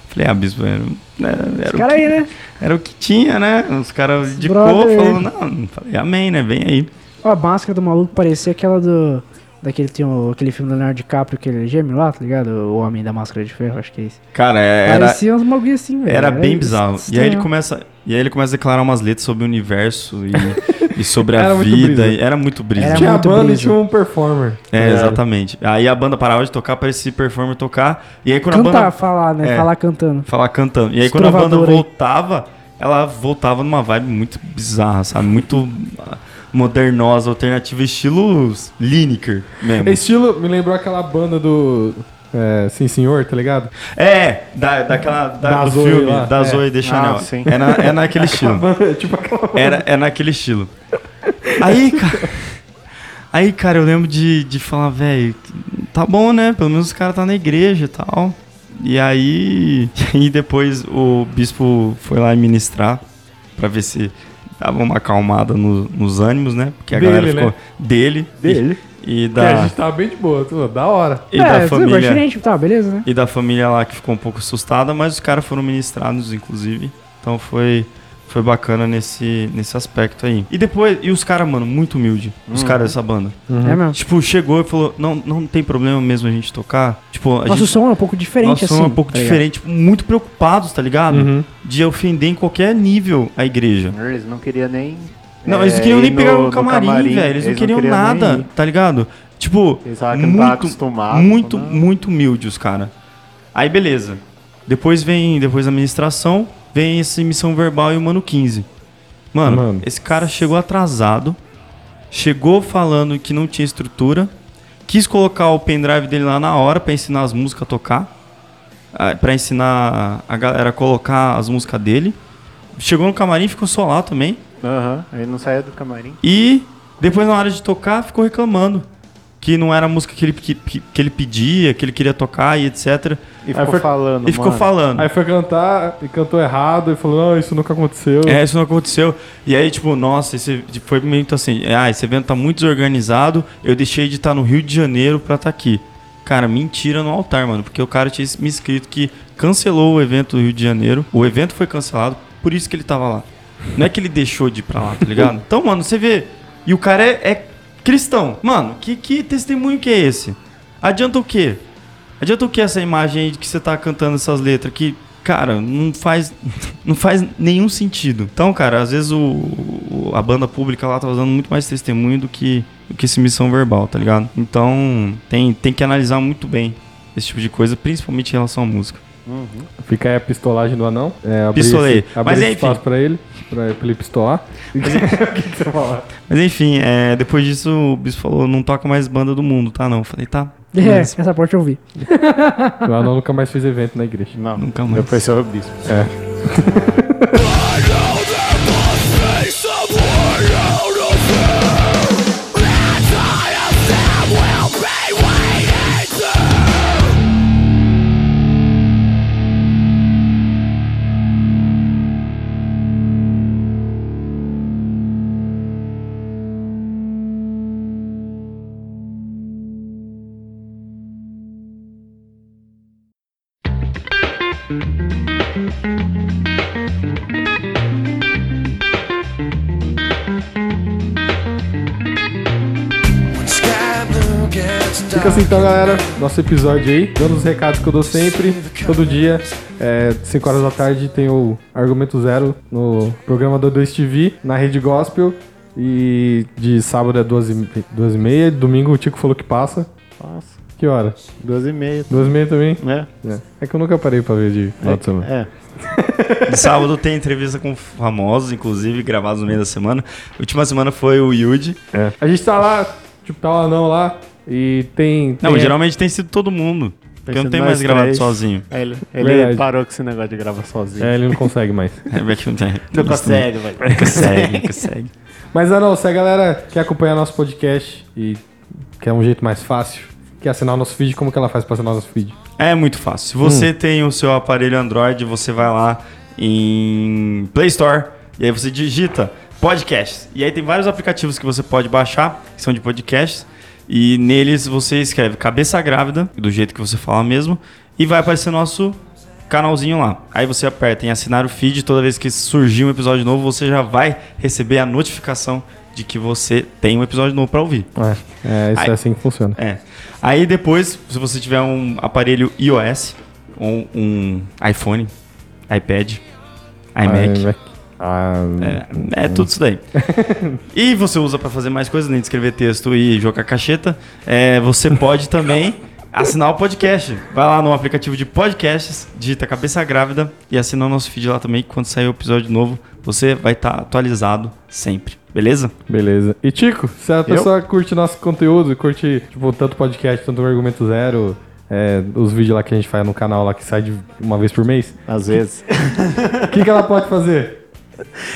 Falei: Ah, Bispo, era, era, era, o, Cara que, aí, né? era o que tinha, né? Os caras de cor falou: Não, falei: Amém, né? Vem aí. Ó, a máscara do maluco parecia aquela do. Daquele tem o- aquele filme do Leonardo DiCaprio, aquele gêmeo lá, tá ligado? O Homem da Máscara de Ferro, acho que é esse. Cara, era, Parecia uns bagulho assim, velho. Era bem bizarro. E aí ele estranho. começa, e aí ele começa a declarar umas letras sobre o universo e, e sobre a Era muito vida. e Era muito brisa. Era Tinha a muito banda e brisa. tinha um performer. É, exatamente. Aí a banda parava de tocar para esse performer tocar. E aí quando a Cantar, banda falar, né? É. Falar cantando. falar cantando. E aí quando a banda voltava, ela voltava numa vibe muito bizarra, sabe? Muito modernosa, alternativa, estilo Lineker mesmo. Estilo, me lembrou aquela banda do. É, Sim Senhor, tá ligado? É, da, daquela da, Da do Zoe filme, lá. da É. Zoe de Chanel. Ah, sim. É, na, é naquele estilo. tipo aquela banda. Era, é naquele estilo. Aí, cara. Aí, cara, eu lembro de, de falar, velho, tá bom, né? Pelo menos os caras tá na igreja e tal. E aí. E depois o bispo foi lá ministrar pra ver se dava uma acalmada no- nos ânimos, né? Porque a Dele, galera ficou né? dele. Dele. E, e Que a da, gente tava bem de boa, tudo, da hora. e é, da família. diferente, tá, beleza, né? E da família lá que ficou um pouco assustada, mas os caras foram ministrados, inclusive. Então foi, foi bacana nesse, nesse aspecto aí. E depois, e os caras, mano, muito humilde. Os caras dessa banda. É mesmo. Tipo, chegou e falou: não, não tem problema mesmo a gente tocar. Tipo, a Nosso gente. som é um pouco diferente, Nosso assim. som é um pouco tá diferente, tipo, muito preocupados, tá ligado? Uhum. De ofender em qualquer nível a igreja. Eles não queriam nem. Não, é, eles não queriam nem ir pegar no- no no camarim, velho. Eles, não queriam, nem nada, tá ligado? Tipo, Eles tava muito, muito, não. muito humilde os caras. Aí, beleza. Depois vem, depois da administração, vem essa missão verbal e o Mano 15. Mano, Mano. esse cara chegou atrasado, chegou falando que não tinha estrutura, quis colocar o pendrive dele lá na hora pra ensinar as músicas a tocar, ah, pra ensinar a galera a colocar as músicas dele. Chegou no camarim, ficou só lá também. Aham, aí não saía do camarim. E depois, na hora de tocar, ficou reclamando. Que não era a música que ele, que, que ele pedia, que ele queria tocar e etc. E ficou foi- falando. E ficou mano. falando. Aí foi cantar e cantou errado e falou: Não, isso nunca aconteceu. É, isso não aconteceu. E aí, tipo, nossa, esse foi muito assim. Ah, esse evento tá muito desorganizado. Eu deixei de estar no Rio de Janeiro pra estar aqui. Cara, mentira no altar, mano. Porque o cara tinha me escrito que cancelou o evento do Rio de Janeiro. O evento foi cancelado, por isso que ele tava lá. Não é que ele deixou de ir pra lá, tá ligado? Então, mano, você vê. E o cara é, é cristão. Mano, que, que testemunho que é esse? Adianta o quê? Adianta o que essa imagem aí de que você tá cantando essas letras que, cara, não faz, não faz nenhum sentido. Então, cara, às vezes o, o- a banda pública lá tá usando muito mais testemunho do que, do que esse missão verbal, tá ligado? Então, tem, tem que analisar muito bem esse tipo de coisa, principalmente em relação à música. Fica aí a pistolagem do anão. É, abrir Pistolei. esse- abrir Mas, esse enfim. espaço pra ele, pra, pra ele pistolar. o que, que você fala? Mas enfim, é, depois disso o Bispo falou, não toca mais banda do mundo, tá não? Eu falei, tá. É, beleza. essa parte eu vi. O anão nunca mais fez evento na igreja. Não, Nunca mais. Depois você é o bispo. Fica então, galera. Nosso episódio aí. Dando os recados que eu dou sempre, todo dia. É, 5 horas da tarde tem o Argumento Zero no programa do 2 TV, na Rede Gospel. E de sábado é 2 e, 2 e meia. Domingo o Tico falou que passa. Que hora? Duas e meia. Duas e meia também? É. É. É que eu nunca parei pra ver de final de semana. É. No sábado tem entrevista com famosos, inclusive, gravados no meio da semana. A última semana foi o Yuji. É. A gente tá lá, tipo, tá o anão lá, e tem... Não, tem- geralmente tem sido todo mundo. Porque eu não tenho mais gravado três. sozinho. Aí Ele, ele parou com esse negócio de gravar sozinho. É, ele não consegue mais. É, é que não tem- Não consegue, vai. Não consegue, não consegue. Mas, Anão, se a galera quer acompanhar nosso podcast e quer um jeito mais fácil, quer assinar o nosso feed, como que ela faz pra assinar o nosso feed? É muito fácil. Se Hum. você tem o seu aparelho Android, você vai lá em Play Store e aí você digita podcasts. E aí tem vários aplicativos que você pode baixar, que são de podcasts. E neles você escreve Cabeça Grávida, do jeito que você fala mesmo, e vai aparecer nosso canalzinho lá. Aí você aperta em assinar o feed, toda vez que surgir um episódio novo, você já vai receber a notificação de que você tem um episódio novo para ouvir. É, é isso Ai. é assim que funciona. É. Aí depois, se você tiver um aparelho iOS, ou um iPhone, iPad, iMac, Mac. Ah, é, é tudo isso daí. e você usa pra fazer mais coisas, além de escrever texto e jogar cacheta, é, você pode também assinar o podcast. Vai lá no aplicativo de podcasts, digita Cabeça Grávida e assina o nosso feed lá também. Quando sair o episódio novo, você vai estar atualizado sempre. Beleza? Beleza. E Tico, se a pessoa curte nosso conteúdo, curte, tipo, tanto podcast, tanto o Argumento Zero, é, os vídeos lá que a gente faz no canal lá que sai de uma vez por mês, Às vezes. o que, que ela pode fazer?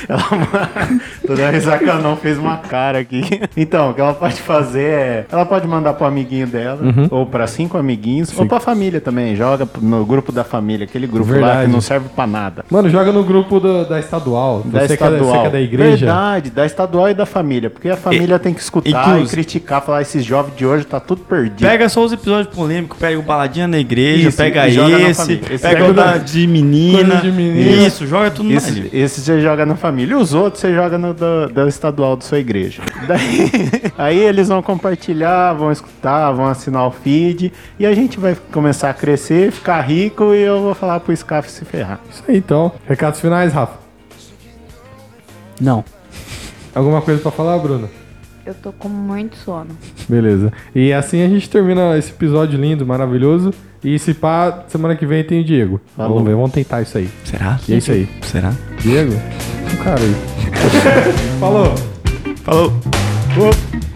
Toda vez que ela não fez uma cara aqui. Então, o que ela pode fazer é. Ela pode mandar pro amiguinho dela, Uhum. ou pra cinco amiguinhos, ou pra família também. Joga no grupo da família, aquele grupo lá Verdade. que não serve pra nada. Mano, joga no grupo do- da estadual. Da você, é, estadual. que é da igreja. Verdade, da estadual e da família. Porque a família tem que escutar e criticar, falar: esses jovens de hoje tá tudo perdido. Pega só os episódios polêmicos, pega o Baladinha na igreja, Isso, pega e na esse. Esse pega o da, de menina. De menina. Isso, joga tudo Esse, nele. esse você joga na família. E os outros você joga no da, da estadual da sua igreja. Daí, aí eles vão compartilhar, vão escutar, vão assinar o feed. E a gente vai começar a crescer, ficar rico e eu vou falar pro Scaf se ferrar. Isso aí, então. Recados finais, Rafa. Não. Alguma coisa pra falar, Bruna? Eu tô com muito sono. Beleza. E assim a gente termina esse episódio lindo, maravilhoso. E se pá, semana que vem tem o Diego. Falou. Vamos ver, vamos tentar isso aí. Será? E é isso aí. Será? Diego? O cara aí. Falou! Falou! Ô.